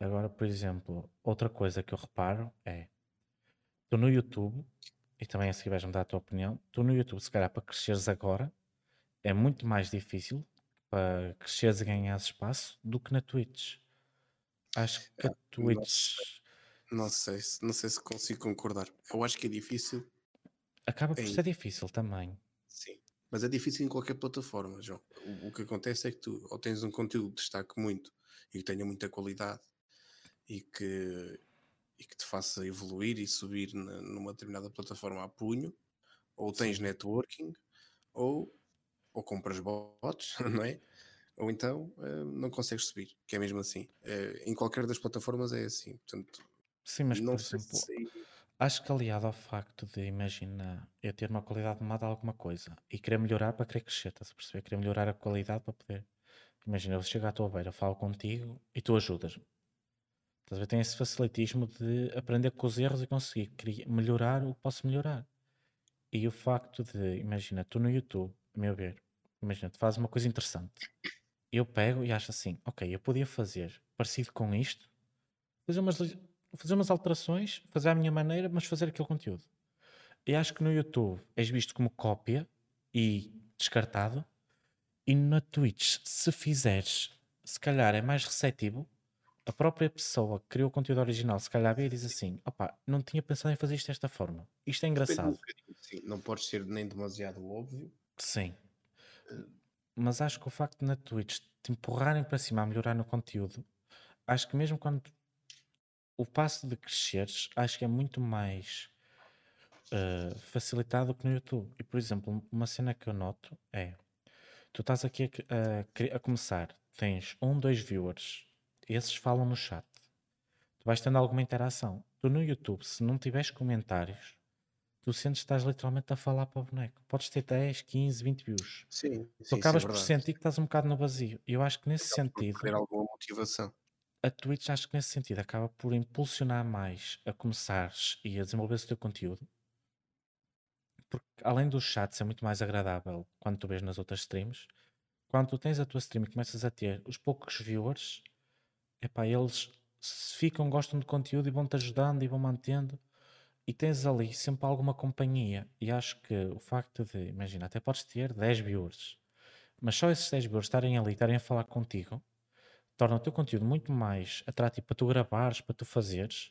Agora, por exemplo, outra coisa que eu reparo é tu no YouTube, e também a seguir vais-me dar a tua opinião, tu no YouTube, se calhar para cresceres agora, é muito mais difícil para cresceres e ganhares espaço do que na Twitch. Acho que a não Twitch Não sei, se- não sei se consigo concordar. Eu acho que é difícil, acaba por em- ser difícil também. sim. Mas é difícil em qualquer plataforma, João. O, o que acontece é que tu ou tens um conteúdo que destaque muito e que tenha muita qualidade e que, e que te faça evoluir e subir na- numa determinada plataforma a punho, ou tens networking, ou, ou compras bots, não é? Ou então eh, não consegues subir, que é mesmo assim. Eh, em qualquer das plataformas é assim. Portanto, Sim, mas não por exemplo, acho que aliado ao facto de, imagina, eu ter uma qualidade má de alguma coisa e querer melhorar para querer crescer, estás a perceber? Querer melhorar a qualidade para poder. Imagina, eu chego à tua beira, falo contigo e tu ajudas-me. Estás a ver? Tem esse facilitismo de aprender com os erros e conseguir melhorar o que posso melhorar. E o facto de, imagina, tu no YouTube, meu ver, imagina, tu fazes uma coisa interessante. Eu pego e acho assim, ok, eu podia fazer parecido com isto, fazer umas, fazer umas alterações, fazer à minha maneira, mas fazer aquele conteúdo. E acho que no YouTube és visto como cópia e descartado, e na Twitch, se fizeres, se calhar é mais receptivo. A própria pessoa que criou o conteúdo original, se calhar vê e diz assim: opá, não tinha pensado em fazer isto desta forma. Isto é engraçado. sim. Não podes ser nem demasiado óbvio. Sim. Mas acho que o facto de na Twitch te empurrarem para cima a melhorar no conteúdo, acho que mesmo quando o passo de cresceres, acho que é muito mais eh, facilitado que no YouTube. E por exemplo, uma cena que eu noto é: tu estás aqui a, a a começar, tens um, dois viewers, esses falam no chat, tu vais tendo alguma interação. Tu no YouTube, se não tiveres comentários, tu sentes que estás literalmente a falar para o boneco. Podes ter 10, 15, 20 views. Sim, Tu sim, acabas é por sentir que estás um bocado no vazio. E eu acho que nesse Acabas por sentido, perder alguma motivação. a Twitch acho que nesse sentido acaba por impulsionar mais a começares e a desenvolver o teu conteúdo. Porque além do chat ser muito mais agradável quando tu vês nas outras streams, quando tu tens a tua stream e começas a ter os poucos viewers, epá, eles se ficam, gostam do conteúdo e vão-te ajudando e vão mantendo. E tens ali sempre alguma companhia. E acho que o facto de, imagina, até podes ter 10 viewers, mas só esses 10 viewers estarem ali, estarem a falar contigo, torna o teu conteúdo muito mais atrativo para tu gravares, para tu fazeres,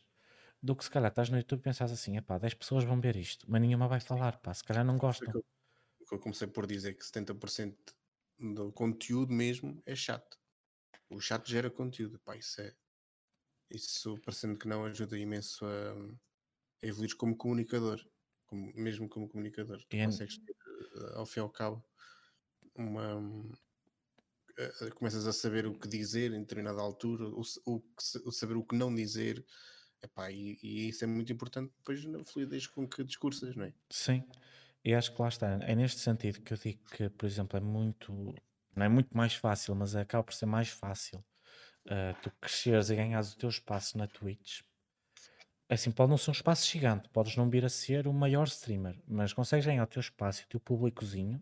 do que se calhar estás no YouTube e pensas assim, epá, 10 pessoas vão ver isto, mas nenhuma vai falar, pá, se calhar não gostam. Eu, eu comecei por dizer que 70% do conteúdo mesmo é chato. O chato gera conteúdo, pá, isso é. Isso, parecendo que não, ajuda imenso a evoluir como comunicador, como, mesmo como comunicador. Tu consegues ter, eh, ao fim e ao cabo, uma. eh, Começas a saber o que dizer em determinada altura, o saber o que não dizer, epá, e, e isso é muito importante depois na fluidez com que discursas, não é? Sim, e acho que lá está. É neste sentido que eu digo que, por exemplo, é muito, não é muito mais fácil, mas acaba por ser mais fácil uh, tu cresceres e ganhares o teu espaço na Twitch. É Assim, pode não ser um espaço gigante, podes não vir a ser o maior streamer, mas consegues ganhar o teu espaço e o teu públicozinho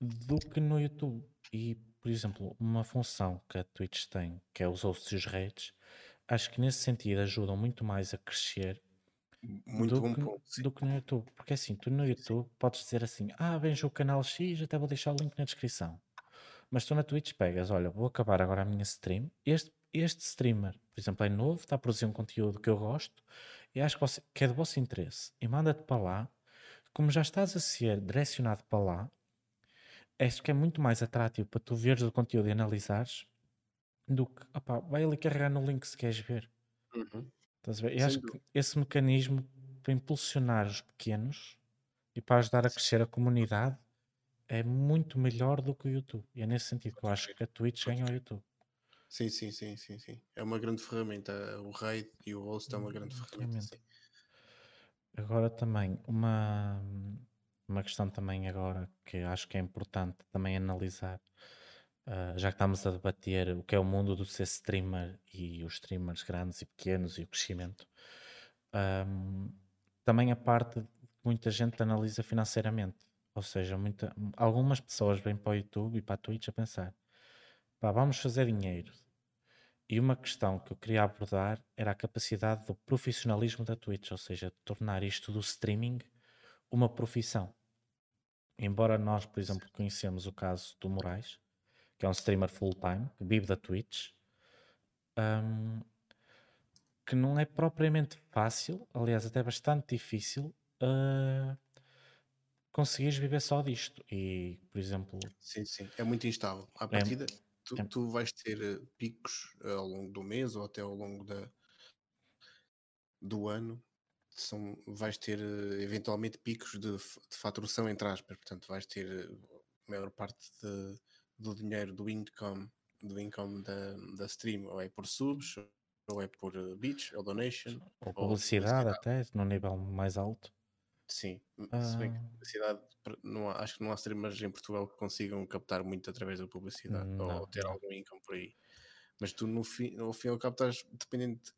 do que no YouTube. E, por exemplo, uma função que a Twitch tem, que é os hosts e os rates, acho que nesse sentido ajudam muito mais a crescer Muito do bom que, ponto. do que no YouTube. Porque assim, tu no YouTube podes dizer assim: Ah, vens o canal X, até vou deixar o link na descrição. Mas tu na Twitch pegas, olha, vou acabar agora a minha stream. Este, este streamer, por exemplo, é novo, está a produzir um conteúdo que eu gosto e acho que, você, que é do vosso interesse. E manda-te para lá. Como já estás a ser direcionado para lá, acho que é muito mais atrativo para tu veres o conteúdo e analisares do que, opá, vai ali carregar no link se queres ver. Uhum. Estás a ver? E Sem acho que esse mecanismo para impulsionar os pequenos e para ajudar a crescer a comunidade é muito melhor do que o YouTube. E é nesse sentido que eu acho que a Twitch ganha o YouTube. Sim, sim, sim, sim, sim. É uma grande ferramenta. O RAID e o host é uma grande ferramenta. Sim. Agora também, uma, uma questão também agora que acho que é importante também analisar, ah, já que estamos a debater o que é o mundo do ser streamer e os streamers grandes e pequenos e o crescimento, ahm, também a parte que muita gente analisa financeiramente. Ou seja, muita, algumas pessoas vêm para o YouTube e para a Twitch a pensar, pá, vamos fazer dinheiro. E uma questão que eu queria abordar era a capacidade do profissionalismo da Twitch, ou seja, de tornar isto do streaming uma profissão. Embora nós, por exemplo, conhecemos o caso do Moraes, que é um streamer full-time, que vive da Twitch, hum, que não é propriamente fácil, aliás, até bastante difícil, uh, conseguires viver só disto. E, por exemplo, Sim, sim. É muito instável. À partida, tu, é- tu vais ter eh, picos eh, ao longo do mês ou até ao longo da, do ano. São, vais ter eh, eventualmente picos de, de faturação entre aspas. Portanto, vais ter a maior parte de- do dinheiro do income, do income da, da stream, ou é por subs, ou é por bits, ou donation, ou ou publicidade até, no nível mais alto. Sim, se bem que Ah. publicidade, não há- acho que não há streamers em Portugal que consigam captar muito através da publicidade Não, ou ter algum income por aí. Mas tu, no fim, ao fim e ao cabo, estás dependente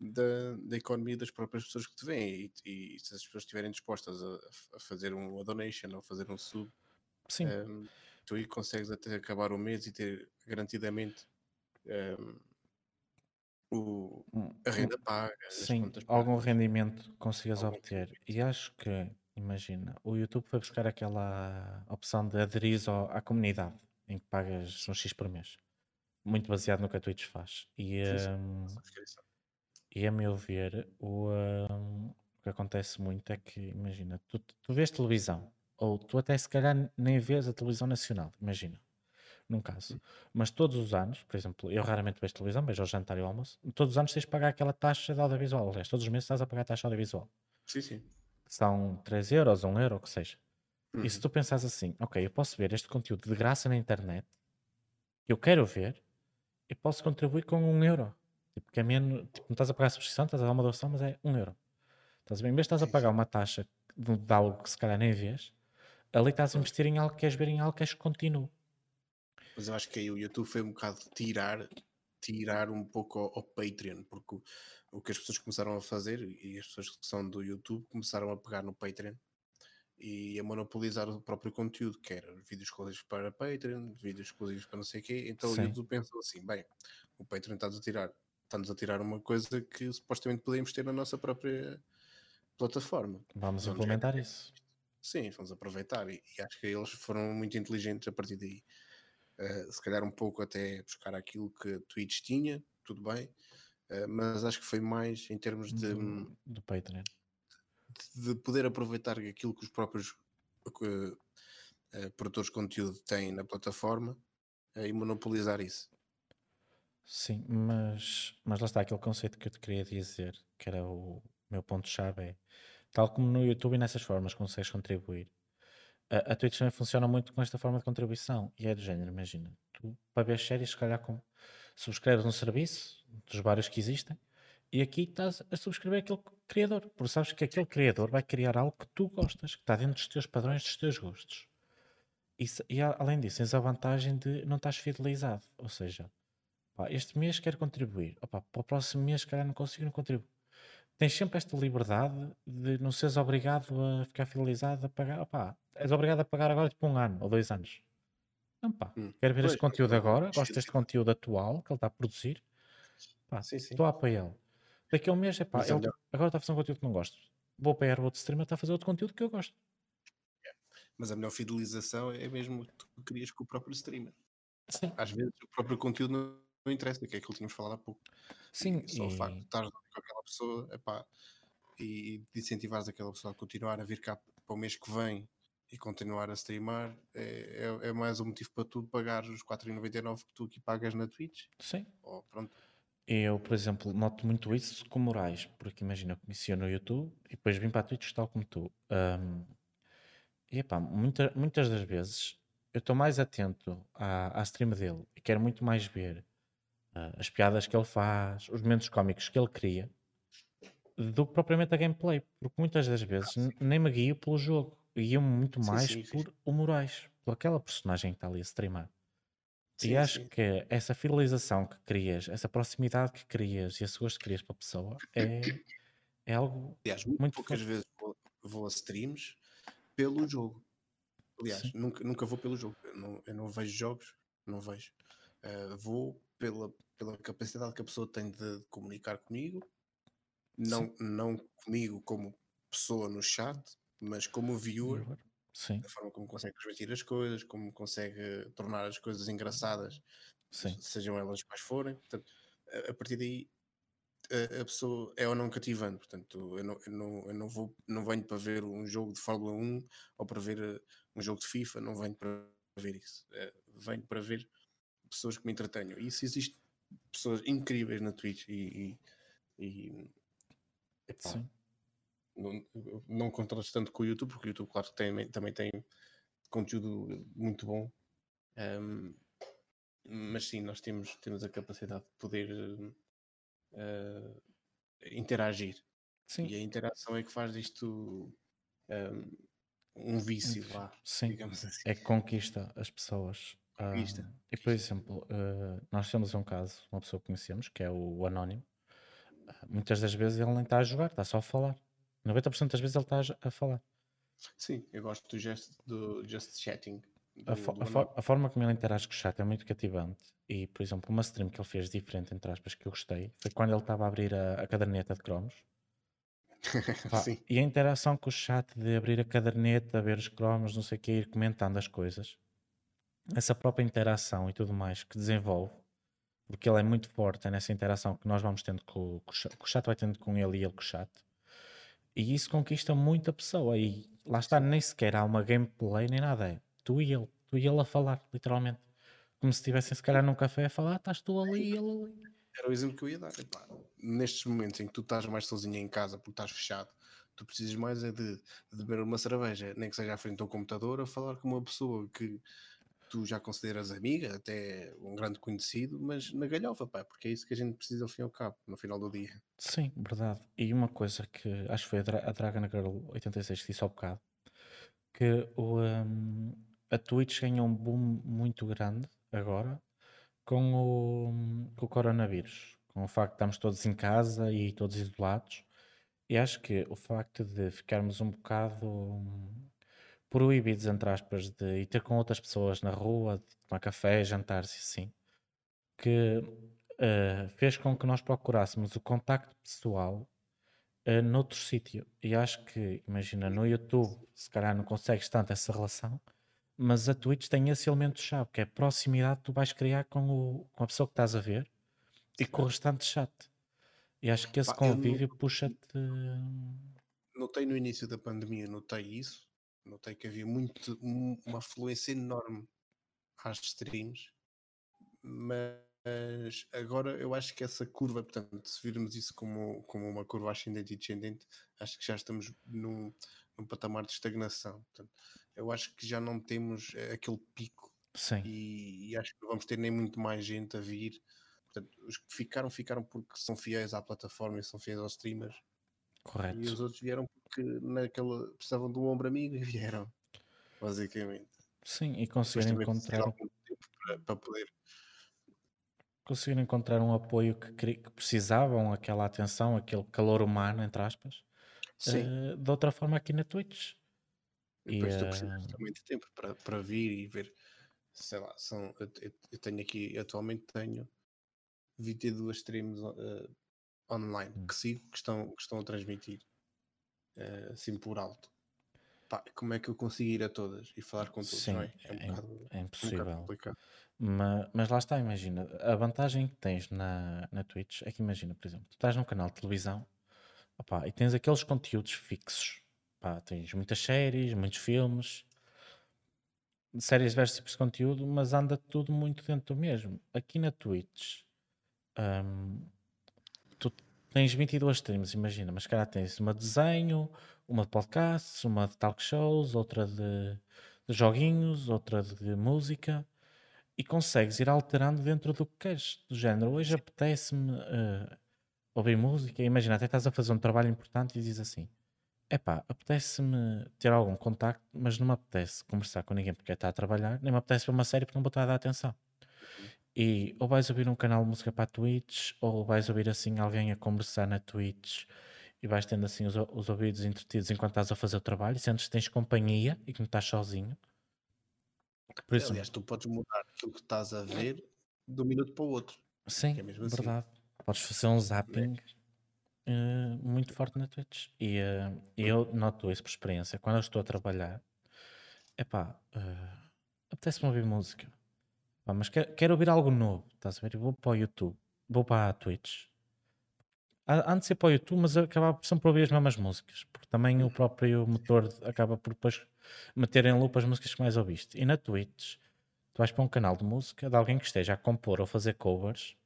da, da economia das próprias pessoas que te veem e, e se as pessoas estiverem dispostas a, a fazer uma donation ou fazer um sub, Sim, ehm, tu aí consegues até acabar o mês e ter garantidamente ehm, o, um- a renda paga, Sim, algum pagas. rendimento consigas Algum obter. E acho que, imagina, o YouTube foi buscar aquela opção de aderir à comunidade, em que pagas um X por mês. Muito baseado no que a Twitch faz. E, Sim, subscrição. e a meu ver, o, hum, o que acontece muito é que, imagina, tu, tu vês televisão, ou tu até se calhar nem vês a televisão nacional, imagina, num caso. Mas todos os anos, por exemplo, eu raramente vejo televisão, vejo ao jantar e ao almoço, todos os anos tens de pagar aquela taxa de audiovisual. Aliás, todos os meses estás a pagar a taxa audiovisual. Sim, sim. São 3 euros, 1 euro, o que seja. E se Uhum. tu pensares assim, ok, eu posso ver este conteúdo de graça na internet, eu quero ver, e posso contribuir com 1 euro. Tipo, que é menos, tipo, não estás a pagar a subscrição, estás a dar uma doação, mas é 1 euro. Estás a ver? Em vez de estás a pagar uma taxa de, de algo que se calhar nem vês, ali estás a Pois. investir em algo que queres ver em algo que que continue. Mas eu acho que aí o YouTube foi um bocado tirar, tirar um pouco ao, ao Patreon, porque o, o que as pessoas começaram a fazer, e as pessoas que são do YouTube começaram a pegar no Patreon e a monopolizar o próprio conteúdo, que era vídeos exclusivos para Patreon, vídeos exclusivos para não sei o quê. Então Sim. o YouTube pensou assim: bem, o Patreon está-nos a tirar, está-nos a tirar uma coisa que supostamente podemos ter na nossa própria plataforma. Vamos Vamos implementar isso. Sim, vamos aproveitar e, e acho que eles foram muito inteligentes a partir daí. Uh, se calhar um pouco até buscar aquilo que Twitch tinha, tudo bem, uh, mas acho que foi mais em termos de, do, do Patreon. De, de, poder aproveitar aquilo que os próprios uh, produtores de conteúdo têm na plataforma e monopolizar isso. Sim, mas, mas lá está aquele conceito que eu te queria dizer, que era o meu ponto-chave é Tal como no YouTube e nessas formas consegues contribuir. A, Twitch também funciona muito com esta forma de contribuição e é do género, imagina. Tu, para ver séries, se calhar com, subscreves um serviço dos vários que existem e aqui estás a subscrever aquele criador, porque sabes que aquele criador vai criar algo que tu gostas, que está dentro dos teus padrões, dos teus gostos. E, e além disso, tens a vantagem de não estás fidelizado, ou seja, pá, este mês quero contribuir, Opa, para o próximo mês, se calhar não consigo, não contribuo tens sempre esta liberdade de não seres obrigado a ficar fidelizado a pagar. Opá, és obrigado a pagar agora tipo um ano ou dois anos. Não, pá, hum. quero ver pois, este conteúdo agora, gosto deste conteúdo atual que ele está a produzir. Pá, sim, sim. estou a apoiá-lo. Daqui a um mês, é pá, ele agora está a fazer um conteúdo que não gosto. Vou apoiar o outro streamer, está a fazer outro conteúdo que eu gosto. Mas a melhor fidelização é mesmo que tu querias com o próprio streamer. Sim. Às vezes o próprio conteúdo não, não interessa, que é aquilo que tínhamos falado há pouco. Sim, e só e... o facto de estar com aquela pessoa epá, e de incentivares aquela pessoa a continuar a vir cá para o mês que vem e continuar a streamar é, é, é mais um motivo para tu pagar os 4,99 que tu aqui pagas na Twitch. Sim. Oh, pronto. Eu, por exemplo, noto muito isso com Moraes, porque imagina, eu conhecia no YouTube e depois vim para a Twitch tal como tu. Um, e epá, muita, muitas das vezes eu estou mais atento à, à stream dele e quero muito mais ver as piadas que ele faz, os momentos cómicos que ele cria, do que propriamente a gameplay, porque muitas das vezes nem me guio pelo jogo, guio-me muito mais sim, sim, por o Moraes, por aquela personagem que está ali a streamar. e acho que essa fidelização que crias, essa proximidade que crias e esse gosto que crias para a pessoa é, é algo Aliás, muito, muito poucas forte. vezes vou, vou, a streams pelo jogo. Aliás, nunca, nunca vou pelo jogo. Eu não, eu não vejo jogos, não vejo. Uh, vou pela, pela capacidade que a pessoa tem de comunicar comigo, não, não comigo como pessoa no chat, mas como viewer, Sim. da forma como consegue transmitir as coisas, como consegue tornar as coisas engraçadas, Sim. sejam elas quais forem. Portanto, a, a partir daí a, a, pessoa é ou não cativante. Portanto, eu não, eu, não, eu não, vou, não venho para ver um jogo de Fórmula 1 ou para ver eh, um jogo de FIFA, não venho para ver isso. É, venho para ver pessoas que me entretenham. E isso existe pessoas incríveis na Twitch e, e, e epá, Sim. não, não contrasto com o YouTube, porque o YouTube, claro, tem, também tem conteúdo muito bom. Um, mas sim, nós temos, temos a capacidade de poder uh, interagir. Sim. E a interação é que faz disto um, um vício, lá, sim. digamos assim. É que conquista as pessoas. Uh, e por exemplo, uh, nós temos um caso, uma pessoa que conhecemos, que é o Anónimo. muitas das vezes ele nem está a jogar, está só a falar. 90% das vezes ele está a falar. Sim, eu gosto do, gesto, do just chatting. Do, a, fo do a, for a, forma como ele interage com o chat é muito cativante. E, por exemplo, uma stream que ele fez diferente, entre aspas, que eu gostei, foi quando ele estava a abrir a, a caderneta de cromos. Pá, e a interação com o chat de abrir a caderneta, ver os cromos, não sei o que, ir comentando as coisas, essa própria interação e tudo mais que desenvolve, porque ele é muito forte é nessa interação que nós vamos tendo com, com o que o chat vai tendo com ele e ele com o chat, e isso conquista muito a pessoa. E lá está, nem sequer há uma gameplay nem nada, é tu e ele, tu e ele a falar, literalmente, como se estivessem se calhar num café a falar, estás tu ali e ele ali. Era o exemplo que eu ia dar. Epá, nestes momentos em que tu estás mais sozinho em casa porque estás fechado, tu precisas mais é de, de beber uma cerveja, nem que seja à frente ao computador, a falar com uma pessoa que tu já consideras amiga, até um grande conhecido, mas na galhofa, pá, porque é isso que a gente precisa ao fim e ao cabo, no final do dia. Sim, verdade. E uma coisa que acho que foi a, Dra a Dragon Girl 86 que disse ao bocado, que o, um, a Twitch ganhou um boom muito grande agora com o, com o coronavírus, com o facto de estarmos todos em casa e todos isolados. E acho que o facto de ficarmos um bocado proibidos, entre aspas, de ir ter com outras pessoas na rua, de tomar café, jantares e assim, que uh, fez com que nós procurássemos o contacto pessoal uh, noutro sítio. E acho que, imagina, no YouTube, se calhar não consegues tanto essa relação, mas a Twitch tem esse elemento-chave, que é a proximidade que tu vais criar com, o, com a pessoa que estás a ver e com o restante chat. E acho que esse convívio puxa-te. notei no início da pandemia, notei isso, notei que havia muito, um- uma afluência enorme às streams, mas agora eu acho que essa curva, portanto, se virmos isso como, como uma curva ascendente e descendente, acho que já estamos num, num patamar de estagnação. Portanto, eu acho que já não temos eh, aquele pico e, e acho que não vamos ter nem muito mais gente a vir. Portanto, os que ficaram, ficaram porque são fiéis à plataforma e são fiéis aos streamers. E correto. os outros vieram porque naquela precisavam de um ombro amigo e vieram, basicamente. Sim, e Depois conseguir também precisaram encontrar, para, para poder. conseguir encontrar um apoio que, que precisavam, aquela atenção, aquele calor humano, entre aspas, Sim. eh, de outra forma aqui na Twitch. E E, depois tu eh, precisas também de tempo para, para vir e ver. Sei lá, são, eu, eu- tenho aqui, atualmente tenho 22 streams eh, online Hum. que sigo que estão, que estão a transmitir eh, assim por alto. Pá, como é que eu consigo ir a todas e falar com todos? sim, é? É um é, bocado, é um bocado impossível. complicado. Ma- Mas, lá está, imagina, a vantagem que tens na, na Twitch é que imagina, por exemplo, tu estás num canal de televisão opá, e tens aqueles conteúdos fixos. Pá, tens muitas séries, muitos filmes, séries de diversos tipos de conteúdo, mas anda tudo muito dentro do mesmo. Aqui na Twitch, tu tens 22 streams, imagina, mas cara tens uma de desenho, uma de podcasts, uma de talk shows, outra de, de joguinhos, outra de música e consegues ir alterando dentro do que queres. Do género, hoje apetece-me eh, ouvir música. Imagina, até estás a fazer um trabalho importante e dizes assim: epá, apetece-me ter algum contacto, mas não me apetece conversar com ninguém porque está a trabalhar, nem me apetece ver uma série porque não vou estar a dar atenção. E ou vais ouvir um canal de música para a Twitch, ou vais ouvir assim alguém a conversar na Twitch e vais tendo assim os, os ouvidos entretidos enquanto estás a fazer o trabalho e sentes que tens companhia e que não estás sozinho. Por isso, Aliás, tu podes mudar aquilo que estás a ver de um minuto para o outro. sim, é assim. verdade. Podes fazer um zapping eh, muito forte na Twitch. E eh, eu noto isso por experiência. Quando eu estou a trabalhar, epá, uh, apetece-me ouvir música. Pá, mas quero, quero ouvir algo novo. Estás a ver? Eu vou para o YouTube, vou para a Twitch. Antes ir para o YouTube, mas acabava por sempre ouvir as mesmas músicas. Porque também o próprio motor acaba por depois meter em loop as músicas que mais ouviste. E na Twitch, tu vais para um canal de música de alguém que esteja a compor ou fazer covers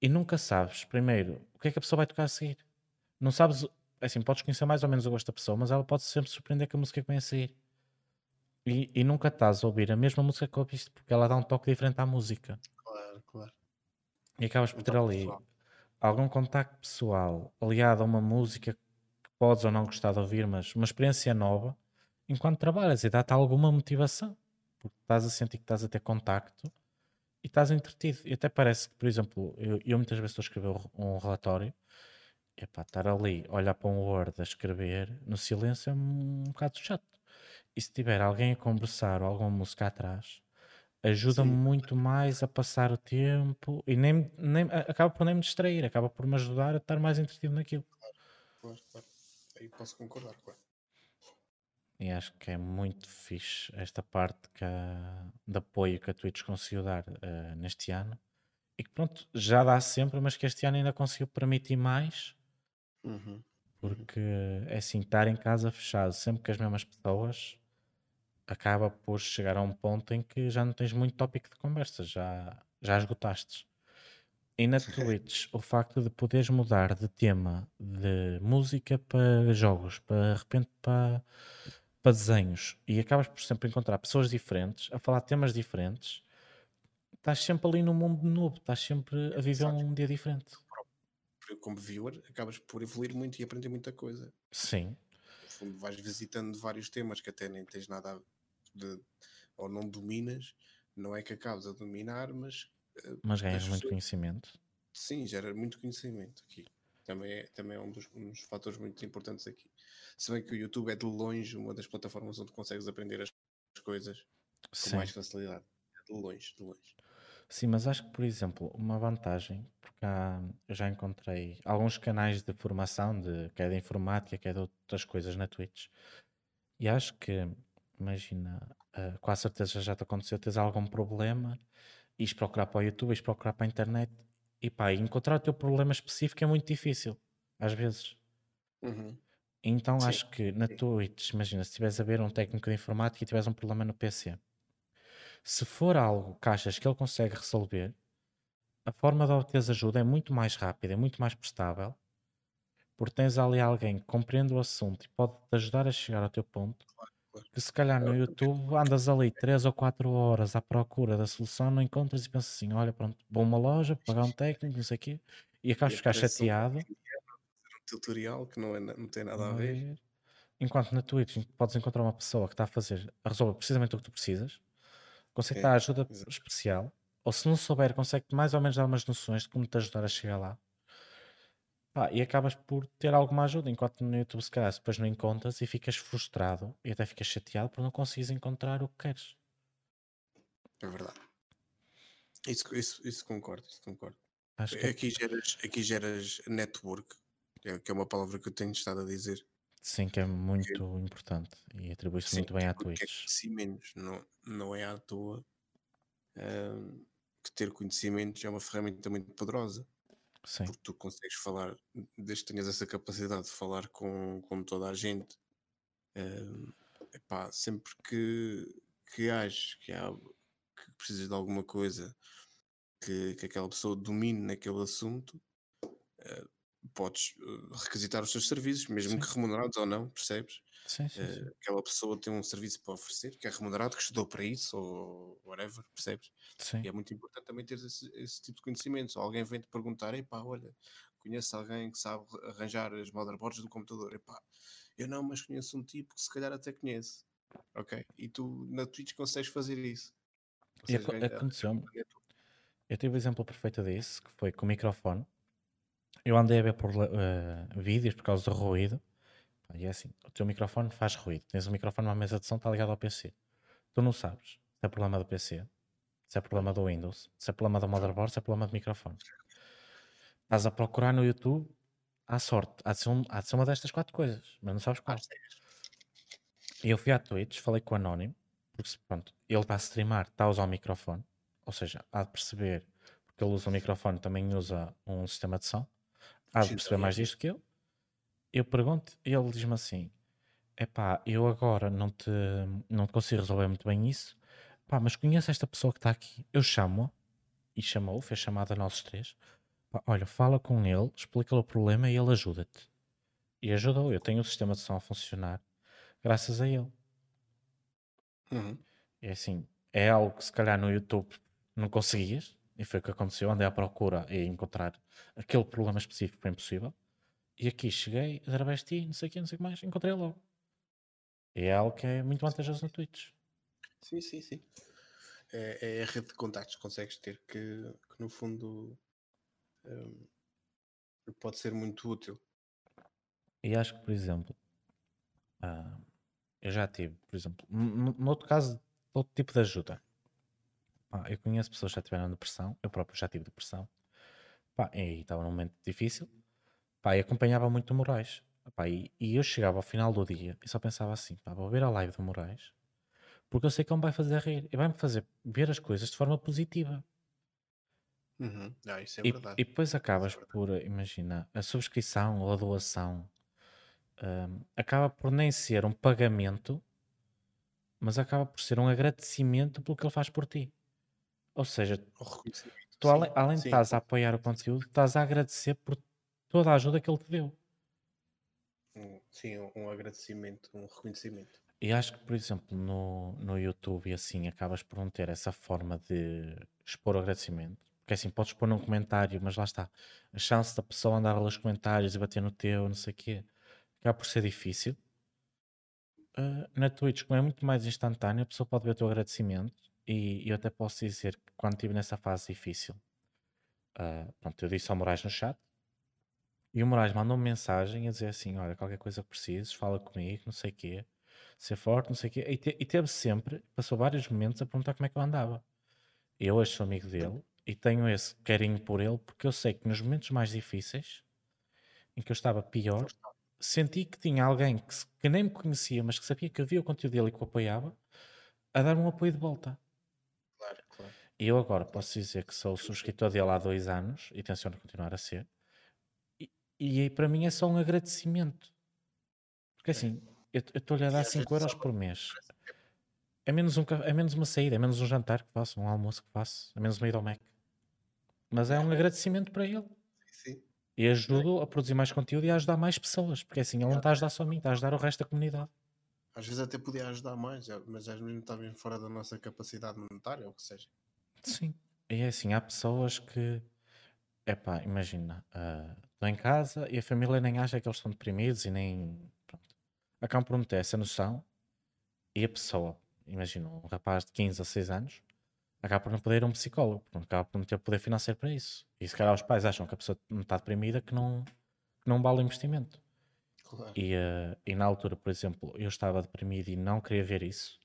e nunca sabes, primeiro, o que é que a pessoa vai tocar a seguir. Não sabes, é assim, podes conhecer mais ou menos o gosto da pessoa, mas ela pode sempre surpreender com a música que vem a seguir. E, e nunca estás a ouvir a mesma música que ouviste, porque ela dá um toque diferente à música. Claro, claro. E acabas por Um ter ali pessoal. algum contacto pessoal aliado a uma música que podes ou não gostar de ouvir, mas uma experiência nova, enquanto trabalhas e dá-te alguma motivação, porque estás a sentir que estás a ter contacto e estás entretido. E até parece que, por exemplo, eu, eu muitas vezes estou a escrever um relatório, e epá, estar ali, olhar para um Word a escrever no silêncio é um, bocado chato. E se tiver alguém a conversar ou alguma música atrás, ajuda-me Sim. muito mais a passar o tempo e nem, nem acaba por nem me distrair, acaba por me ajudar a estar mais entretido naquilo. Claro, claro. Aí posso concordar, claro. E acho que é muito fixe esta parte que a- de apoio que a Twitch conseguiu dar eh, neste ano. E que pronto, já dá sempre, mas que este ano ainda conseguiu permitir mais, Uhum. porque é assim, estar em casa fechado sempre com as mesmas pessoas acaba por chegar a um ponto em que já não tens muito tópico de conversa, já, já esgotaste. E na Twitch, o facto de poderes mudar de tema de música para jogos, para de repente para, para desenhos, e acabas por sempre encontrar pessoas diferentes, a falar temas diferentes, estás sempre ali num mundo novo, estás sempre a viver um dia diferente. Como viewer, acabas por evoluir muito e aprender muita coisa. Sim, No fundo, vais visitando vários temas que até nem tens nada de. ou não dominas. Não é que acabes a dominar, mas eh, mas ganhas As muito pessoas- conhecimento. sim, gera muito conhecimento aqui. Também é, também é um, dos, um dos fatores muito importantes aqui. Se bem que o YouTube é de longe uma das plataformas onde consegues aprender as coisas com Sim. mais facilidade. É de longe, de longe. Sim, mas acho que, por exemplo, uma vantagem, porque há, eu já encontrei alguns canais de formação, de, que é de informática, que é de outras coisas na Twitch, e acho que, imagina, uh, com a certeza já te aconteceu, tens algum problema, ires procurar para o YouTube, ires procurar para a internet, e pá, encontrar o teu problema específico é muito difícil, às vezes. Uhum. Então Sim, acho que na. Twitch, imagina, se estiveres a ver um técnico de informática e tiveres um problema no PC, se for algo que achas que ele consegue resolver, a forma de obter ajuda é muito mais rápida, é muito mais prestável, porque tens ali alguém que compreende o assunto e pode te ajudar a chegar ao teu ponto, claro. Que se calhar no YouTube andas ali 3 ou 4 horas à procura da solução, não encontras e pensas assim, olha pronto, vou uma loja, pagar um técnico, não sei o quê, e acabas de ficar chateado, fazer um tutorial que não, é, não tem nada a ver. é? enquanto na Twitch podes encontrar uma pessoa que está a fazer, a resolver precisamente o que tu precisas, consegue É, dar ajuda exato. especial, ou se não souber, consegue mais ou menos dar umas noções de como te ajudar a chegar lá. Pá, e acabas por ter alguma ajuda, enquanto no YouTube se calhar depois não encontras e ficas frustrado e até ficas chateado por não conseguires encontrar o que queres. É verdade. Isso, isso, isso concordo, isso concordo. Acho que é- Aqui geras, aqui geras network, que é, que é uma palavra que eu tenho estado a dizer. sim que é muito importante e atribui-se muito bem à é Twitch. conhecimentos, não, não é à toa ahm, que ter conhecimentos é uma ferramenta muito poderosa, Sim, porque tu consegues falar, desde que tenhas essa capacidade de falar com, com toda a gente, ahm, epá, sempre que, que que, há, que precisas de alguma coisa que, que aquela pessoa domine naquele assunto, eh, podes eh, requisitar os seus serviços, mesmo sim, que remunerados ou não, percebes? Sim, sim, Eh, sim. aquela pessoa tem um serviço para oferecer, que é remunerado, que estudou para isso, ou whatever, percebes? sim. E é muito importante também ter esse, esse tipo de conhecimentos. Ou alguém vem-te perguntar, epá, olha, conheço alguém que sabe arranjar as motherboards do computador, epá, eu não, mas conheço um tipo que se calhar até conhece, ok? E tu na Twitch consegues fazer isso. E seja, ganha- aconteceu-me, eu tive o exemplo perfeito disso, que foi com o microfone. Eu andei a ver por eh, vídeos por causa do ruído. E é assim, o teu microfone faz ruído. Tens um microfone numa mesa de som, está ligado ao PC. Tu não sabes se é problema do PC, se é problema do Windows, se é problema da motherboard, se é problema do microfone. Estás a procurar no YouTube, à sorte. Há de ser, um- há de ser uma destas quatro coisas, mas não sabes qual. E eu fui à Twitch, falei com o Anónimo, porque pronto, ele está a streamar, está a usar o microfone, ou seja, há de perceber, porque ele usa o microfone, também usa um sistema de som, há de perceber mais disto que eu. Eu pergunto e ele diz-me assim: Epá, eu agora não te, não te consigo resolver muito bem isso, pá, mas conheço esta pessoa que está aqui. Eu chamo-a e chamou, fez chamada a nós três. Pá, olha, fala com ele, explica-lhe o problema e ele ajuda-te. E ajudou. Eu tenho o sistema de som a funcionar graças a ele. Uhum. É assim, é algo que se calhar no YouTube não conseguias, e foi o que aconteceu. Andei à procura e encontrar aquele problema específico foi impossível. E aqui cheguei, através de ti, não sei o que, não sei o que mais, encontrei logo. E é algo que é muito vantajoso no Twitch. Sim, sim, sim. É, é a rede de contactos que consegues ter que, que no fundo hum, pode ser muito útil. E acho que, por exemplo, ah, eu já tive, por exemplo, no no outro caso, outro tipo de ajuda. Pá, eu conheço pessoas que já tiveram depressão, eu próprio já tive depressão, pá, e estava num momento difícil, pá, e acompanhava muito o Moraes. Pá, e, e eu chegava ao final do dia e só pensava assim, pá, vou ver a live do Moraes, porque eu sei que ele me vai fazer rir e vai-me fazer ver as coisas de forma positiva. Uhum. Ah, isso é E, verdade. e depois é acabas verdade. por, imagina, a subscrição ou a doação hum, acaba por nem ser um pagamento, mas acaba por ser um agradecimento pelo que ele faz por ti. Ou seja, tu Sim, além, além de sim. estás a apoiar o conteúdo, estás a agradecer por toda a ajuda que ele te deu. Sim, um, um agradecimento, um reconhecimento. E acho que, por exemplo, no, no YouTube e assim, acabas por não ter essa forma de expor o agradecimento. Porque assim, podes pôr num comentário, mas lá está. A chance da pessoa andar a ler os comentários e bater no teu, não sei o quê, acaba por ser difícil. Ah, na Twitch, como é muito mais instantâneo, a pessoa pode ver o teu agradecimento. E eu até posso dizer que quando estive nessa fase difícil, ah, pronto, eu disse ao Moraes no chat. E o Moraes mandou-me mensagem a dizer assim: Olha, qualquer coisa que precises, fala comigo, não sei o quê, ser forte, não sei o quê. E, te- e teve sempre, passou vários momentos a perguntar como é que eu andava. Eu hoje sou amigo dele e tenho esse carinho por ele porque eu sei que nos momentos mais difíceis, em que eu estava pior, senti que tinha alguém que, que nem me conhecia, mas que sabia que havia o conteúdo dele e que o apoiava, a dar um apoio de volta. Claro, claro. E eu agora posso dizer que sou subscritor dele há dois anos e tenciono continuar a ser. E, e para mim é só um agradecimento. Porque assim, eu estou-lhe a dar 5 euros por mês. É menos, um, é menos uma saída, é menos um jantar que faço, um almoço que faço, é menos uma ida ao Mac. Mas é um agradecimento para ele. Sim. E ajudo a produzir mais conteúdo e a ajudar mais pessoas. Porque assim, ele não está a ajudar só a mim, está a ajudar o resto da comunidade. Às vezes até podia ajudar mais, mas às vezes está bem fora da nossa capacidade monetária, ou o que seja. Sim. E é assim, há pessoas que, epá, imagina, uh, estão em casa e a família nem acha que eles estão deprimidos e nem, pronto. Acabam por não ter essa noção e a pessoa, imagina, um rapaz de 15 a 6 anos, acaba por não poder ir a um psicólogo, acaba por não ter poder financeiro para isso. E se calhar os pais acham que a pessoa não está deprimida que não, que não vale o investimento. Claro. E, uh, e na altura, por exemplo, eu estava deprimido e não queria ver isso.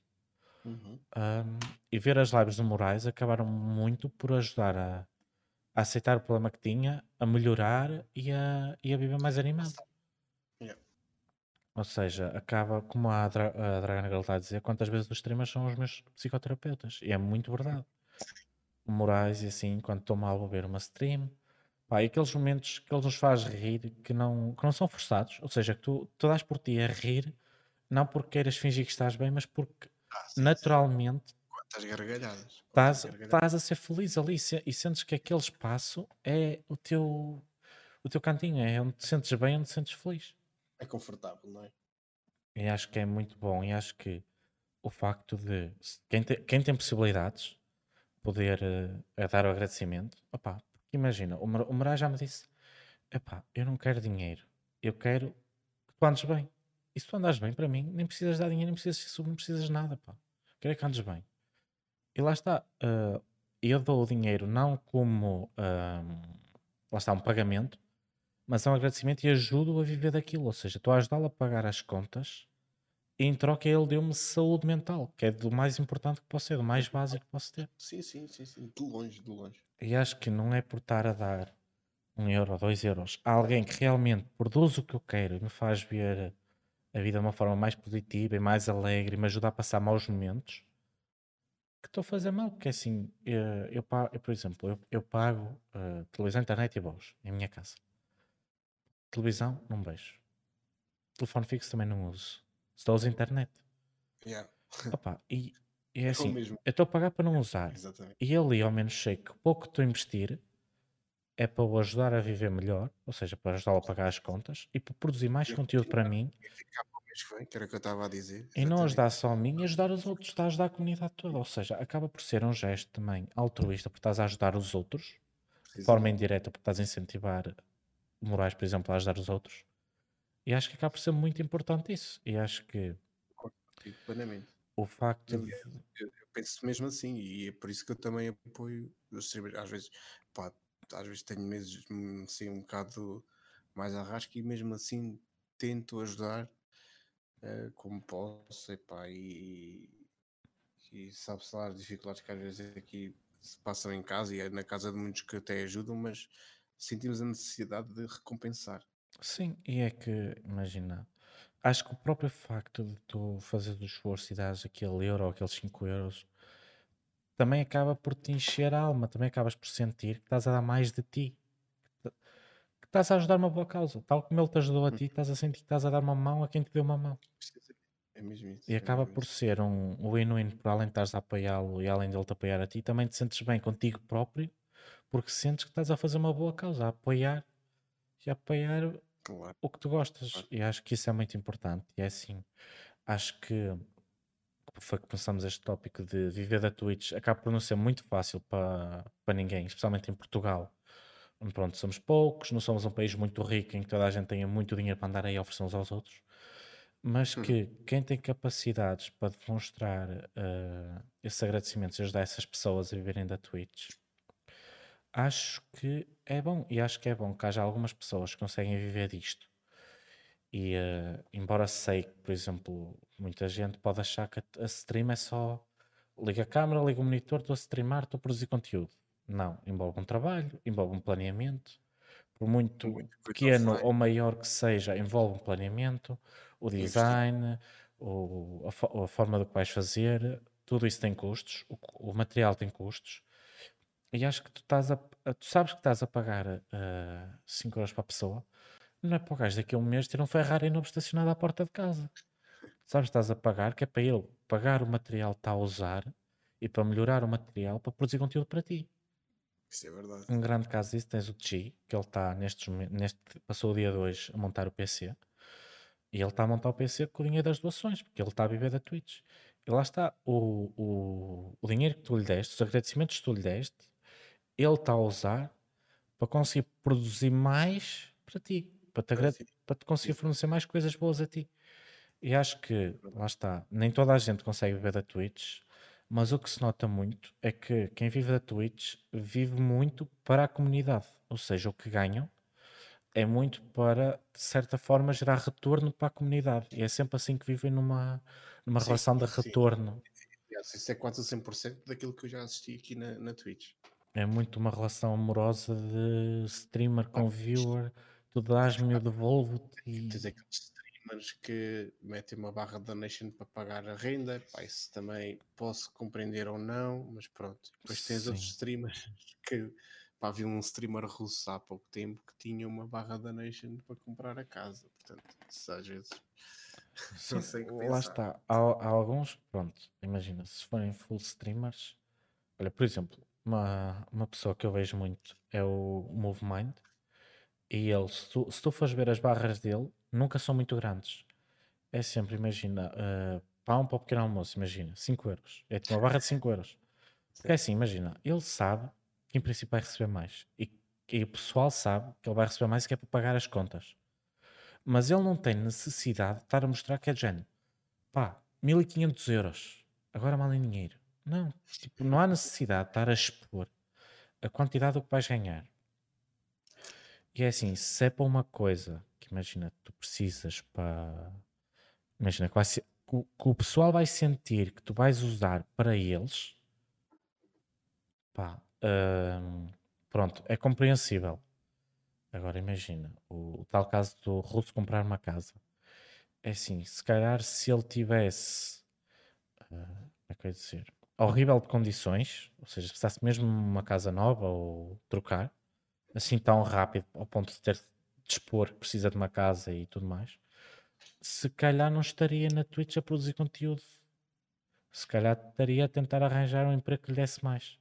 Uhum. Um, e ver as lives do Moraes acabaram muito por ajudar a, a, aceitar o problema que tinha, a melhorar e a, e a viver mais animado. Yeah. Ou seja, acaba, como a, Dra a Dragana Girl está a dizer, quantas vezes os streamers são os meus psicoterapeutas. E é muito verdade. O Moraes, e assim, quando estou mal, vou ver uma stream. Pá, e aqueles momentos que ele nos faz rir que não, que não são forçados, ou seja, que tu, tu dás por ti a rir, não porque queiras fingir que estás bem, mas porque Ah, sim, sim. naturalmente gargalhadas. Estás, gargalhadas. estás a ser feliz ali e sentes que aquele espaço é o teu, o teu cantinho, é onde te sentes bem, onde te sentes feliz. É confortável, não é? E acho que é muito bom. E acho que o facto de quem, te- quem tem possibilidades poder a dar o agradecimento, opá, porque imagina, o o Moraes já me disse: epá, eu não quero dinheiro, eu quero que tu andes bem. E se tu andas bem, para mim, nem precisas dar dinheiro, nem precisas ser sub, não precisas de nada, pá. Quero é que andes bem. E lá está, eh, eu dou o dinheiro não como ahm, lá está um pagamento, mas é um agradecimento e ajudo a viver daquilo. Ou seja, estou a ajudá-lo a pagar as contas e em troca ele deu-me saúde mental, que é do mais importante que posso ter, do mais básico que posso ter. Sim, sim, sim, sim. De longe, de longe. E acho que não é por estar a dar um euro, dois euros a alguém que realmente produz o que eu quero e me faz ver a vida de uma forma mais positiva e mais alegre e me ajuda a passar maus momentos que estou a fazer mal, porque assim, eu, eu, pa- eu, por exemplo, eu, eu pago eh, televisão, internet e voz em minha casa. Televisão, não vejo. Telefone fixo também não uso. Só uso internet. Yeah. Opa, e, e é É assim, eu estou a pagar para não usar. Exatamente. E ali ao menos sei que o pouco que estou a investir é para o ajudar a viver melhor, ou seja, para ajudá-lo a pagar as contas e para produzir mais conteúdo para mim Mês que vem, que era o que eu estava a dizer. e não ajudar só a mim e ajudar os outros, está a ajudar a comunidade toda. Ou seja, acaba por ser um gesto também altruísta, porque estás a ajudar os outros, de forma indireta, porque estás a incentivar o Moraes, por exemplo, a ajudar os outros. E acho que acaba por ser muito importante isso. E acho que Plenamente. o facto de. Aliás, eu, eu penso mesmo assim e é por isso que eu também apoio os streamers. Às vezes, pá, às vezes tenho meses hum, assim um bocado mais arrasco e mesmo assim tento ajudar eh, como posso epá, e, e sabe-se lá as dificuldades que às vezes aqui se passam em casa e é na casa de muitos que até ajudam, mas sentimos a necessidade de recompensar. Sim, e é que, imagina, acho que o próprio facto de tu fazeres o esforço e dares aquele euro ou aqueles 5 euros também acaba por te encher a alma, também acabas por sentir que estás a dar mais de ti, estás a ajudar uma boa causa, tal como ele te ajudou a ti, estás a sentir que estás a dar uma mão a quem te deu uma mão. É mesmo isso. E é acaba mesmo por isso. ser um win-win, por além de estares a apoiá-lo e além dele te apoiar a ti, também te sentes bem contigo próprio, porque sentes que estás a fazer uma boa causa, a apoiar e a apoiar Claro. o que tu gostas. Claro. E acho que isso é muito importante. E é assim, acho que foi que começamos este tópico de viver da Twitch, acaba por não ser muito fácil para, para ninguém, especialmente em Portugal. Pronto, somos poucos, não somos um país muito rico em que toda a gente tenha muito dinheiro para andar aí a oferecer uns aos outros, mas Uhum. que quem tem capacidades para demonstrar eh, esses agradecimentos e ajudar essas pessoas a viverem da Twitch, acho que é bom. E acho que é bom que haja algumas pessoas que conseguem viver disto. E eh, embora sei que, por exemplo, muita gente pode achar que a, a stream é só liga a câmera, liga o monitor, estou a streamar, estou a produzir conteúdo. Não, envolve um trabalho, envolve um planeamento, por muito Muito pequeno ou maior que seja, envolve um planeamento, o Investir. design, o, a, fo- a forma do que vais fazer, tudo isso tem custos, o, o material tem custos. E acho que tu estás a, tu sabes que estás a pagar 5 euros para a pessoa, não é para o gajo daqui a um mês ter um Ferrari novo estacionado à porta de casa. Sabes, que estás a pagar, que é para ele pagar o material que está a usar e para melhorar o material para produzir conteúdo para ti. Isso é verdade. Um grande caso disso tens o Chi, que ele está nestes, neste, passou o dia 2 a montar o PC. E ele está a montar o PC com o dinheiro das doações, porque ele está a viver da Twitch. E lá está, o, o, o dinheiro que tu lhe deste, os agradecimentos que tu lhe deste, ele está a usar para conseguir produzir mais para ti, para te, Para para te conseguir fornecer mais coisas boas a ti. E acho que, lá está, nem toda a gente consegue viver da Twitch, mas o que se nota muito é que quem vive da Twitch vive muito para a comunidade. Ou seja, o que ganham é muito para, de certa forma, gerar retorno para a comunidade. E é sempre assim que vivem numa, numa Sim, relação de retorno. Isso é quase a 100% daquilo que eu já assisti aqui na, na Twitch. É muito uma relação amorosa de streamer com Ah, viewer. Tu dás-me, eu devolvo-te. E... Tens aqueles streamers que metem uma barra de donation para pagar a renda. Pá, isso também posso compreender ou não, mas pronto. Depois tens outros Sim. streamers que. Pá, havia um streamer russo há pouco tempo que tinha uma barra de donation para comprar a casa. Portanto, isso às vezes. Sim, Não sei o que lá está. Há, há alguns, pronto, imagina, se forem full streamers, olha, por exemplo, uma, uma pessoa que eu vejo muito é o MoveMind, e ele, se tu, se tu fores ver as barras dele, nunca são muito grandes. É sempre, imagina, uh, pão para o pequeno almoço, imagina, 5 euros. É tipo uma barra de 5 euros. Porque é assim, imagina, ele sabe que em princípio vai receber mais. E, e o pessoal sabe que ele vai receber mais e que é para pagar as contas. Mas ele não tem necessidade de estar a mostrar que é género. Pá, 1500 euros. Agora mal em dinheiro. Não, tipo, não há necessidade de estar a expor a quantidade do que vais ganhar. E é assim, se é para uma coisa imagina, tu precisas para. Imagina que, ser, que, que o pessoal vai sentir que tu vais usar para eles, pá, hum, pronto, é compreensível. Agora imagina, o, o tal caso do russo comprar uma casa. É assim, se calhar se ele tivesse, como é que eu ia dizer, horrível de condições, ou seja, se precisasse mesmo uma casa nova ou trocar, assim tão rápido ao ponto de ter de expor que precisa de uma casa e tudo mais, se calhar não estaria na Twitch a produzir conteúdo. Se calhar estaria a tentar arranjar um emprego que lhe desse mais.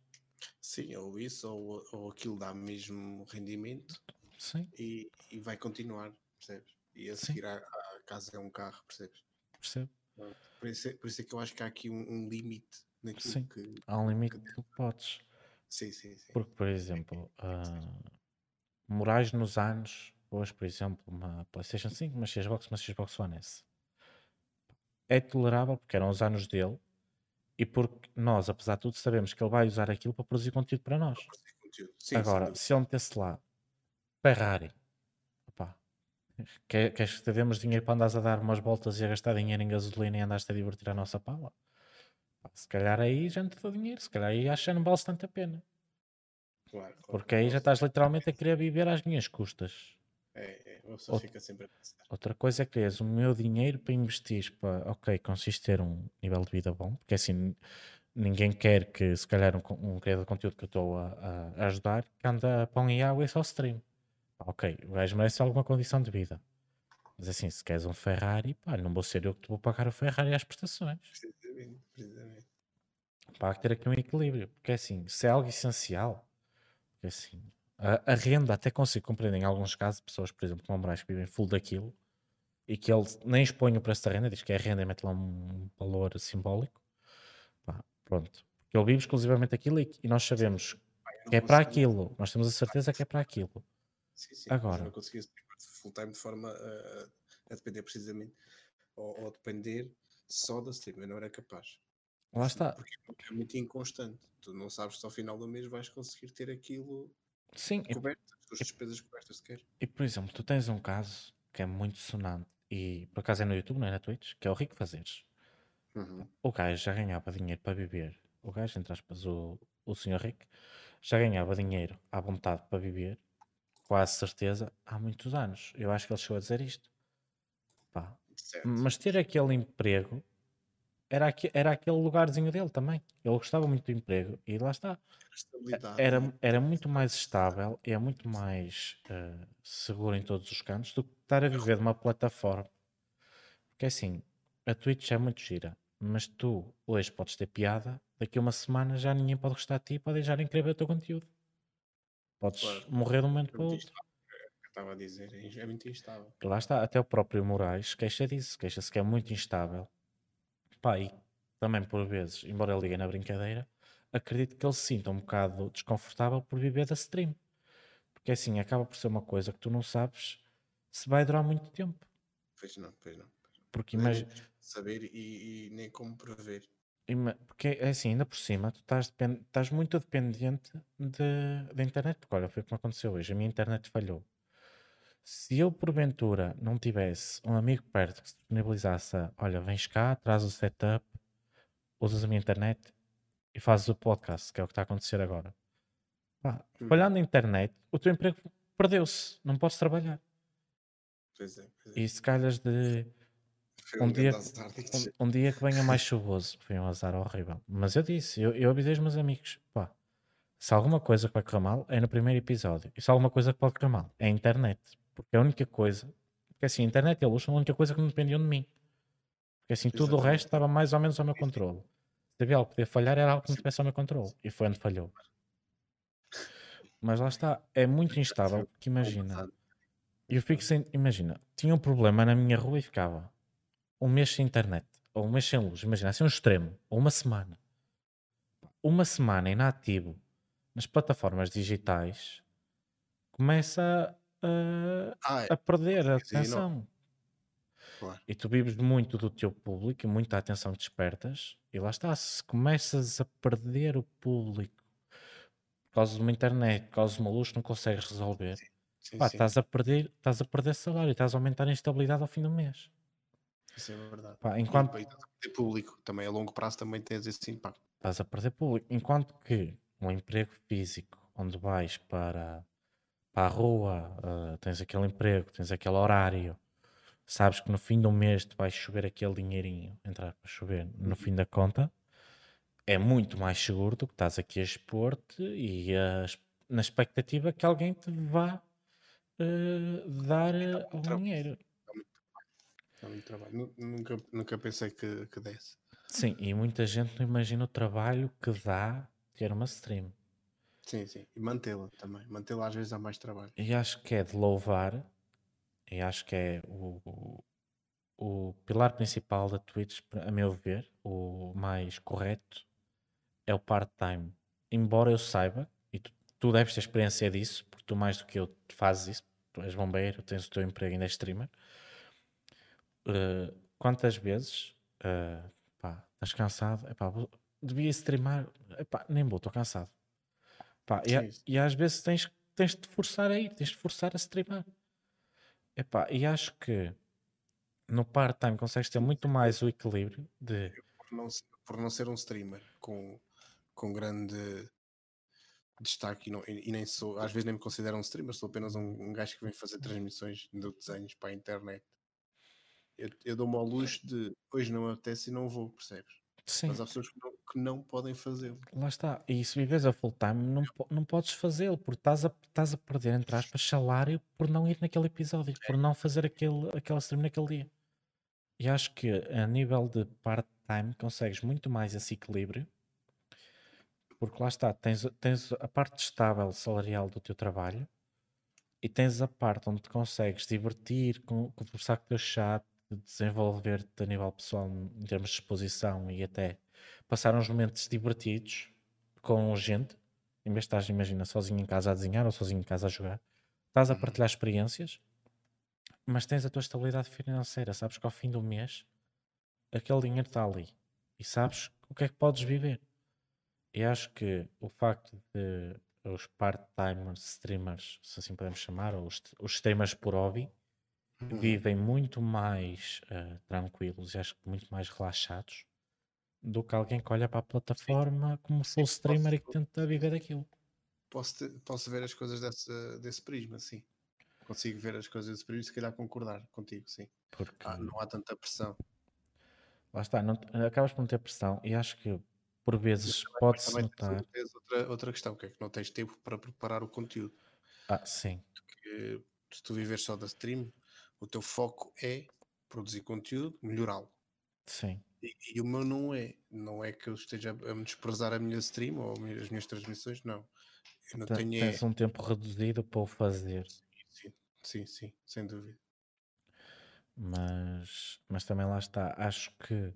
Sim, ou isso, ou, ou aquilo dá mesmo rendimento Sim, e, e vai continuar, percebes? E a seguir à, à casa é um carro, percebes? percebo. Por isso, é, por isso é que eu acho que há aqui um, um limite naquilo Sim. que. Há um limite que tu podes. Sim, sim, sim. Porque, por exemplo, morais nos anos, hoje, por exemplo, uma PlayStation 5, uma Xbox, uma Xbox One S. É tolerável porque eram os anos dele e porque nós, apesar de tudo, sabemos que ele vai usar aquilo para produzir conteúdo para nós. Sim, Agora, se ele metesse lá Ferrari, opá, quer- queres que te demos dinheiro para andares a dar umas voltas e a gastar dinheiro em gasolina e andaste a divertir a nossa pala? Se calhar aí já não te dou dinheiro, se calhar aí acho que não vale tanto a pena. Claro, claro. Porque aí já estás literalmente a querer viver às minhas custas. É, é, Outro- fica sempre a pensar. Outra coisa é que és o meu dinheiro para investir para, ok, conseguiste ter um nível de vida bom, porque assim ninguém quer que se calhar um, um criador de conteúdo que eu estou a, a- ajudar que anda a pão e água e só stream. Ok, o gajo merece alguma condição de vida. Mas assim, se queres um Ferrari, pá, não vou ser eu que te vou pagar o Ferrari às prestações. Precisamente, precisamente. Pá, ter aqui um equilíbrio, porque assim, se é algo essencial, porque assim, a, a renda até consigo compreender em alguns casos, pessoas, por exemplo, como o Moraes, que vivem full daquilo e que ele nem expõe o preço da renda, diz que é renda e mete lá um valor simbólico, pá, pronto. Porque ele vive exclusivamente aquilo e, e nós sabemos que é para aquilo, nós temos a certeza que é para aquilo. Sim, sim, Agora. Eu não conseguia streamar full time de forma a, a depender precisamente ou, ou depender só da stream. Eu não era capaz. Lá está. Porque é muito inconstante. Tu não sabes se ao final do mês vais conseguir ter aquilo Sim, e, coberto, as tuas despesas cobertas sequer. e, por exemplo, tu tens um caso que é muito sonante e por acaso é no YouTube, não é na Twitch, que é o Rico Fazeres. Uhum. O gajo já ganhava dinheiro para viver o gajo, entre aspas, o, o senhor Rick, já ganhava dinheiro à vontade para viver, quase certeza, há muitos anos. Eu acho que ele chegou a dizer isto. Pá. Certo. Mas ter aquele emprego era, aque- era aquele lugarzinho dele também. Ele gostava muito do emprego e lá está. Era, né? era muito mais estável e é muito mais eh, seguro em todos os cantos do que estar a viver de uma plataforma. Porque assim, a Twitch é muito gira, mas tu hoje podes ter piada, daqui a uma semana já ninguém pode gostar de ti e pode deixar de ver o teu conteúdo. Podes Claro. morrer de um momento É para outro. é eu estava a dizer. é- É muito instável. Lá está, até o próprio Moraes queixa disso, queixa-se que é muito instável. Pá, e também por vezes, embora ele diga na brincadeira, acredito que ele se sinta um bocado desconfortável por viver da stream. Porque assim, acaba por ser uma coisa que tu não sabes se vai durar muito tempo. Pois não, pois não. Porque imagina. saber e, e nem como prever. Ima- Porque é assim, ainda por cima, tu estás, depen- estás muito dependente de, da internet. Porque olha, foi como aconteceu hoje. A minha internet falhou. Se eu, porventura, não tivesse um amigo perto que se disponibilizasse a, olha, vens cá, traz o setup, usas a minha internet e fazes o podcast, que é o que está a acontecer agora. Pá, Hum. falhando na internet, o teu emprego perdeu-se. Não podes trabalhar. Pois é, pois é. E se calhas de um dia, um, um dia que venha mais chuvoso, foi um azar horrível. Mas eu disse, eu, eu avisei os meus amigos, pá, se há alguma coisa que vai correr mal, é no primeiro episódio. E se há alguma coisa que pode correr mal, é a internet. Porque é a única coisa, porque assim, a internet e a luz são a única coisa que não dependiam de mim. Porque assim, tudo o resto estava mais ou menos ao meu controle. Se havia algo que podia falhar, era algo que não tivesse ao meu controle. E foi onde falhou. Mas lá está, é muito instável, porque imagina, eu fico sem. Imagina, tinha um problema na minha rua e ficava um mês sem internet, ou um mês sem luz. Imagina, assim um extremo, ou uma semana. Uma semana inativo nas plataformas digitais começa a, Ah, a perder a Sim, atenção. Claro. E tu vives muito do teu público e muita atenção que despertas, e lá está, se começas a perder o público por causa de uma internet, por causa de uma luz que não consegues resolver, sim, pá, sim. estás a perder, estás a perder salário, estás a aumentar a instabilidade ao fim do mês. Isso é verdade. Pá, E enquanto depois estás a perder público também a longo prazo também tens esse impacto. estás a perder público, enquanto que um emprego físico onde vais para, para a rua, ah, tens aquele emprego, tens aquele horário, sabes que no fim do mês te vai chover aquele dinheirinho, entrar para chover no Uhum. fim da conta, é muito mais seguro do que estás aqui a expor-te e a na expectativa que alguém te vá eh, dar eh, algum trabalho. dinheiro. Dá muito trabalho. Nu- Nunca, nunca pensei que, que desse. Sim, e muita gente não imagina o trabalho que dá ter uma stream. Sim, sim. E mantê-la também. Mantê-la às vezes dá mais trabalho. E acho que é de louvar, e acho que é o, o, o pilar principal da Twitch, a meu ver, o mais correto, é o part-time. Embora eu saiba, e tu, tu deves ter experiência disso, porque tu mais do que eu fazes isso, tu és bombeiro, tens o teu emprego ainda és streamer. Uh, quantas vezes uh, pá, estás cansado? Epá, devia streamar, Epá, nem vou, estou cansado. Pá, e, a- sim. e às vezes tens, tens de forçar a ir, tens de forçar a streamar. Epá, e acho que no part-time consegues ter muito mais o equilíbrio de Por não, por não ser um streamer com, com grande destaque e, não- e- e nem sou, às vezes nem me considero um streamer, sou apenas um, um gajo que vem fazer transmissões de desenhos para a internet. Eu, eu dou-me ao luxo de hoje não me apetece e não vou, percebes? Sim, Mas há pessoas que não, que não podem fazê-lo. lá está. E se vives a full time, não, não podes fazê-lo, porque estás a, estás a perder, entre aspas, salário por não ir naquele episódio, por não fazer aquele, aquela stream naquele dia. E acho que a nível de part-time consegues muito mais esse equilíbrio, porque lá está, tens, tens a parte estável salarial do teu trabalho e tens a parte onde te consegues divertir, con- conversar com o teu chat, desenvolver-te a nível pessoal em termos de exposição e até passar uns momentos divertidos com gente, em vez de estás, imagina, sozinho em casa a desenhar ou sozinho em casa a jogar, estás a Uhum. partilhar experiências, mas tens a tua estabilidade financeira, sabes que ao fim do mês aquele dinheiro está ali e sabes o que é que podes viver. E acho que o facto de os part-timers, streamers, se assim podemos chamar, ou os, os streamers por hobby. Vivem muito mais eh, tranquilos e acho que muito mais relaxados do que alguém que olha para a plataforma como full streamer e que tenta viver daquilo. Posso, te- posso ver as coisas desse, desse prisma, sim. Consigo ver as coisas desse prisma e se calhar concordar contigo, sim. Porque Ah, não há tanta pressão. lá está, não, acabas por não ter pressão e acho que por vezes pode-se notar. tens outra, outra questão, que é que não tens tempo para preparar o conteúdo. Ah, sim, Que se tu viveres só da stream, o teu foco é produzir conteúdo, melhorá-lo. sim. E, e o meu não é. Não é que eu esteja a me desprezar a minha stream ou as minhas transmissões, não. Eu não Te- tenho. é- Tens um tempo reduzido para o fazer, Sim, sim, sim, sem dúvida. mas, mas também lá está. Acho que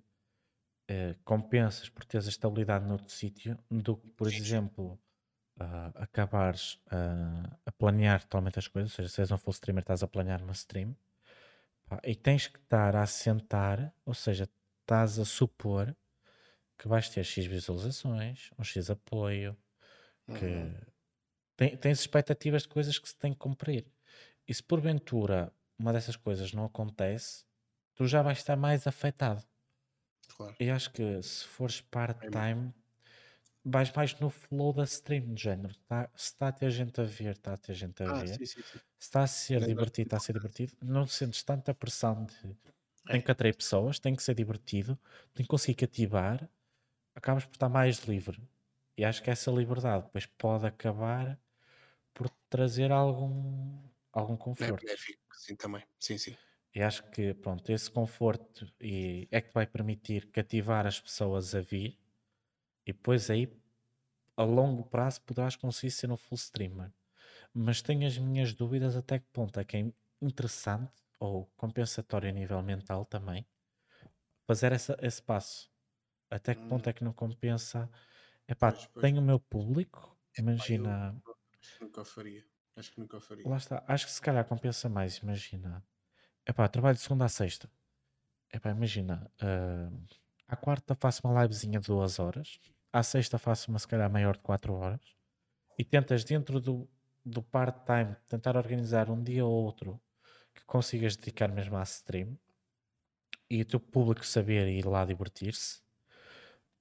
eh, compensas por teres a estabilidade noutro sítio do que, por exemplo, ah, acabares ah, a planear totalmente as coisas. Ou seja, se és um full streamer, estás a planear uma stream e tens que estar a assentar, ou seja, estás a supor que vais ter X visualizações, um X apoio, que Uhum. tem- tens expectativas de coisas que se tem que cumprir. E se porventura uma dessas coisas não acontece, tu já vais estar mais afetado. Claro. E acho que se fores part-time, vais mais no flow da stream, de género. Tá, se está a ter gente a ver, está a ter gente a Ah, ver. sim, sim, sim. Se está a ser divertido, está a ser divertido. Não sentes tanta pressão de tem que atrair pessoas, tem que ser divertido, tem que conseguir cativar. Acabas por estar mais livre. E acho que essa liberdade depois pode acabar por trazer algum, algum É conforto. benéfico, sim, também. Sim, sim. E acho que, pronto, esse conforto e é que te vai permitir cativar as pessoas a vir e depois aí, a longo prazo, poderás conseguir ser um full streamer. Mas tenho as minhas dúvidas até que ponto é que é interessante ou compensatório a nível mental também fazer essa, esse passo. Até que ponto é que não compensa? Epá, Pois, pois. tenho o meu público, Pá, eu imagina. acho que nunca o faria. Acho que nunca o faria. Lá está, acho que se calhar compensa mais, imagina. Epá, trabalho de segunda a sexta. Epá, imagina. ah, à quarta faço uma livezinha de duas horas. À sexta faço uma se calhar maior de quatro horas. E tentas dentro do, do part-time tentar organizar um dia ou outro que consigas dedicar mesmo à stream. E o teu público saber ir lá divertir-se.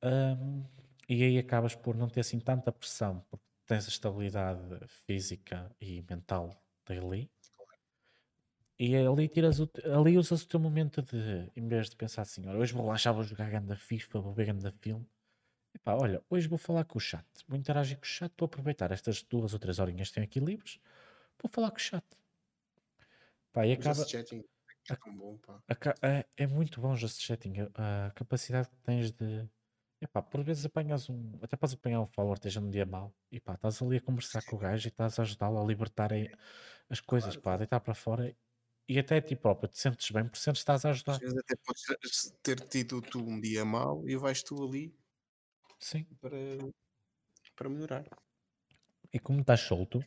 Ahm, e aí acabas por não ter assim tanta pressão, porque tens a estabilidade física e mental dali. E ali, tiras o, ali usas o teu momento de, em vez de pensar assim, hoje vou relaxar, vou jogar ganda FIFA, vou ver ganda filme. Epá, olha, hoje vou falar com o chat, vou interagir com o chat, vou aproveitar estas duas ou três horinhas que tenho aqui livres, vou falar com o chat. Pá, e acaba, chatting é tão bom, pá. É, é muito bom just chatting. A, a capacidade que tens de. Epá, por vezes apanhas um. Até podes apanhar um follower, esteja num dia mau. E pá, estás ali a conversar com o gajo e estás a ajudá-lo a libertar as coisas, Claro, pá, a deitar para fora. E até a ti próprio te sentes bem, porque sentes estás a ajudar. Às vezes até podes ter tido tu um dia mau e vais tu ali Sim. para, para melhorar. E como estás solto,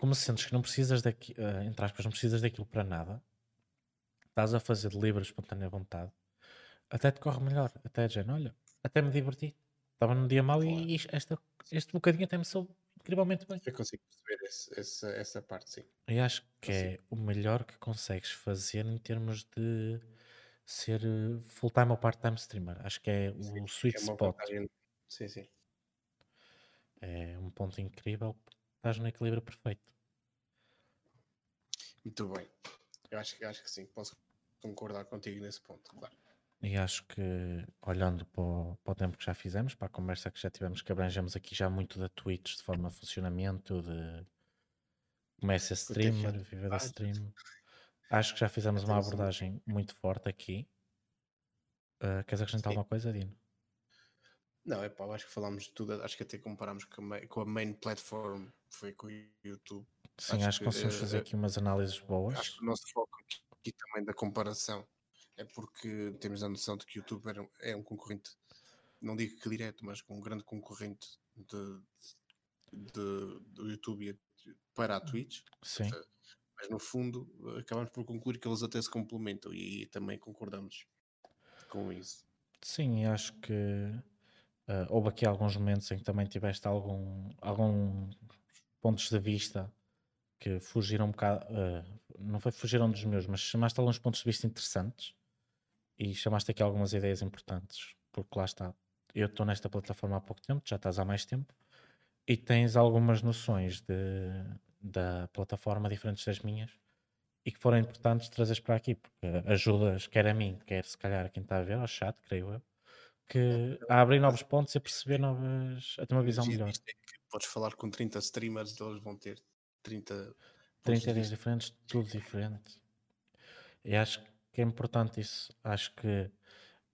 como sentes que não precisas daqui, eh, entre aspas, não precisas daquilo para nada, estás a fazer de livre, espontânea vontade, até te corre melhor. Até género, olha, até me diverti. Estava num dia mau e esta, este bocadinho até me soube incrivelmente bem. Eu consigo perceber esse- essa, essa parte, sim. E acho que é o melhor que consegues fazer em termos de ser eh, full-time ou part-time streamer. Acho que é o sweet É spot. vantagem. Sim, sim. É um ponto incrível. Estás no equilíbrio perfeito. Muito bem. Eu acho, que- acho que sim, posso concordar contigo nesse ponto, claro. E acho que, olhando para o, para o tempo que já fizemos, para a conversa que já tivemos, que abrangemos aqui já muito da Twitch, de forma de funcionamento, de como é ser streamer, viver da stream. Acho que já fizemos uma um- abordagem muito forte aqui. Ah, queres acrescentar Sim. alguma coisa, Dino? Não, é pá, acho que falámos de tudo, acho que até comparámos com a, main, com a main platform, foi com o YouTube. Sim, Acho acho, que conseguimos fazer eh, aqui umas análises boas. Acho que o nosso foco aqui, aqui também da comparação é porque temos a noção de que o YouTube era é um concorrente, não digo que direto, mas um grande concorrente de, de- do YouTube para a Twitch. Sim. Mas no fundo acabamos por concluir que eles até se complementam e aí também concordamos com isso. Sim, e acho que ah, houve aqui alguns momentos em que também tiveste algum, alguns pontos de vista que fugiram um bocado, ah, não foi fugiram dos meus, mas chamaste alguns pontos de vista interessantes e chamaste aqui algumas ideias importantes porque lá está. Eu estou nesta plataforma há pouco tempo, já estás há mais tempo, e tens algumas noções de, da plataforma diferentes das minhas e que foram importantes trazeres para aqui, porque ajudas, quer a mim, quer se calhar a quem está a ver, ao chat, creio eu, que a abrir novos pontos e a perceber novas, a ter uma visão melhor. É podes falar com 30 streamers, eles vão ter 30 30 ideias diferentes, tudo diferente. E acho que é importante isso. Acho que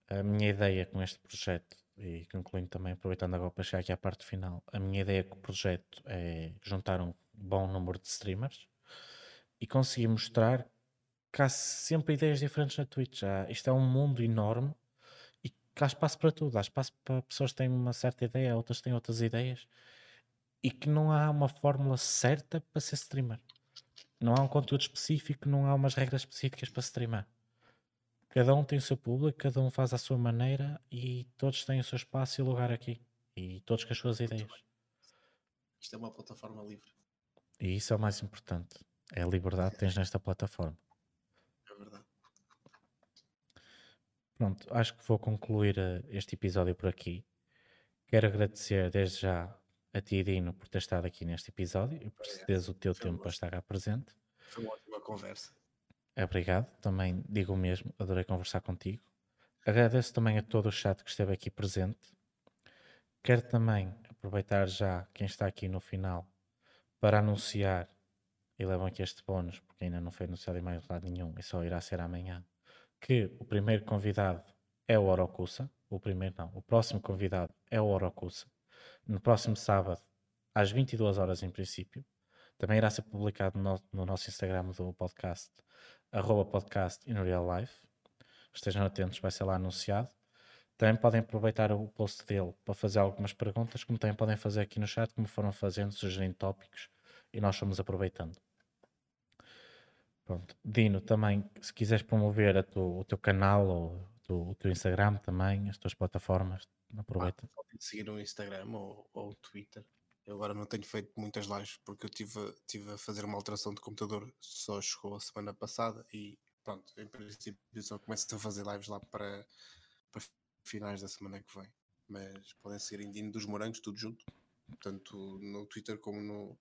a minha ideia com este projeto, e concluindo também, aproveitando agora para chegar aqui à parte final, a minha ideia com o projeto é juntar um bom número de streamers e conseguir mostrar que há sempre ideias diferentes na Twitch. Há, isto é um mundo enorme e que há espaço para tudo. Há espaço para pessoas que têm uma certa ideia, outras têm outras ideias e que não há uma fórmula certa para ser streamer. Não há um conteúdo específico, não há umas regras específicas para streamar. Cada um tem o seu público, cada um faz à sua maneira e todos têm o seu espaço e lugar aqui. E todos com as suas ideias. Isto é uma plataforma livre. E isso é o mais importante. É a liberdade que tens nesta plataforma. É verdade. Pronto, acho que vou concluir eh, este episódio por aqui. Quero agradecer desde já a ti, Dino, por ter estado aqui neste episódio e por teres o teu Foi tempo para estar cá presente. Foi uma ótima conversa. Obrigado, também digo o mesmo, adorei conversar contigo. Agradeço também a todo o chat que esteve aqui presente. Quero também aproveitar já quem está aqui no final para anunciar, e levam aqui este bónus, porque ainda não foi anunciado em mais lado nenhum, e só irá ser amanhã, que o primeiro convidado é o Orocusa. O primeiro não, o próximo convidado é o Orocusa. No próximo sábado, às 22 horas em princípio. Também irá ser publicado no, no nosso Instagram do podcast, arroba podcast in real life. Estejam atentos, vai ser lá anunciado. Também podem aproveitar o post dele para fazer algumas perguntas, como também podem fazer aqui no chat, como foram fazendo, sugerindo tópicos e nós fomos aproveitando. Pronto. Dino, também, se quiseres promover tu, o teu canal ou tu, o teu Instagram também, as tuas plataformas, aproveita. Ah, podem seguir no Instagram ou, ou Twitter. Eu agora não tenho feito muitas lives porque eu tive, tive a fazer uma alteração de computador, só chegou a semana passada e pronto, em princípio só começo a fazer lives lá para, para finais da semana que vem. Mas podem seguir em Dino dos Morangos, tudo junto, tanto no Twitter como no,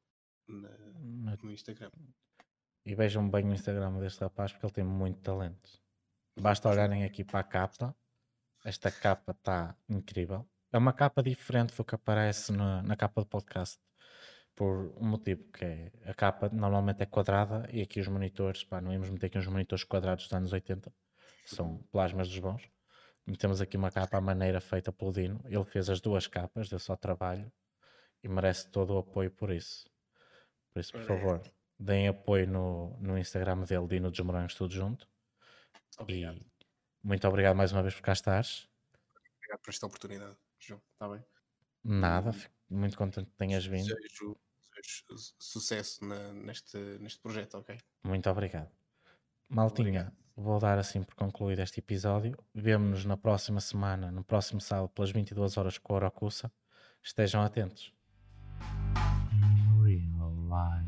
na, no Instagram. E vejam bem o Instagram deste rapaz porque ele tem muito talento. Basta olharem aqui para a capa. Esta capa está incrível. É uma capa diferente do que aparece na, na capa do podcast. Por um motivo que é a capa normalmente é quadrada e aqui os monitores, pá, não íamos meter aqui uns monitores quadrados dos anos 80, são plasmas dos bons. Metemos aqui uma capa à maneira feita pelo Dino. Ele fez as duas capas, deu só trabalho e merece todo o apoio por isso. Por isso, por favor, deem apoio no, no Instagram dele, Dino dos Morangos, tudo junto. Obrigado. E muito obrigado mais uma vez por cá estares. Obrigado por esta oportunidade, João. Está bem? Nada, fico muito contente que tenhas vindo. Desejo, desejo sucesso na, neste, neste projeto, ok? Muito obrigado. Maltinha, obrigado vou dar assim por concluído este episódio. Vemo-nos na próxima semana, no próximo sábado, pelas 22 horas com a Orocussa. Estejam atentos. Real life.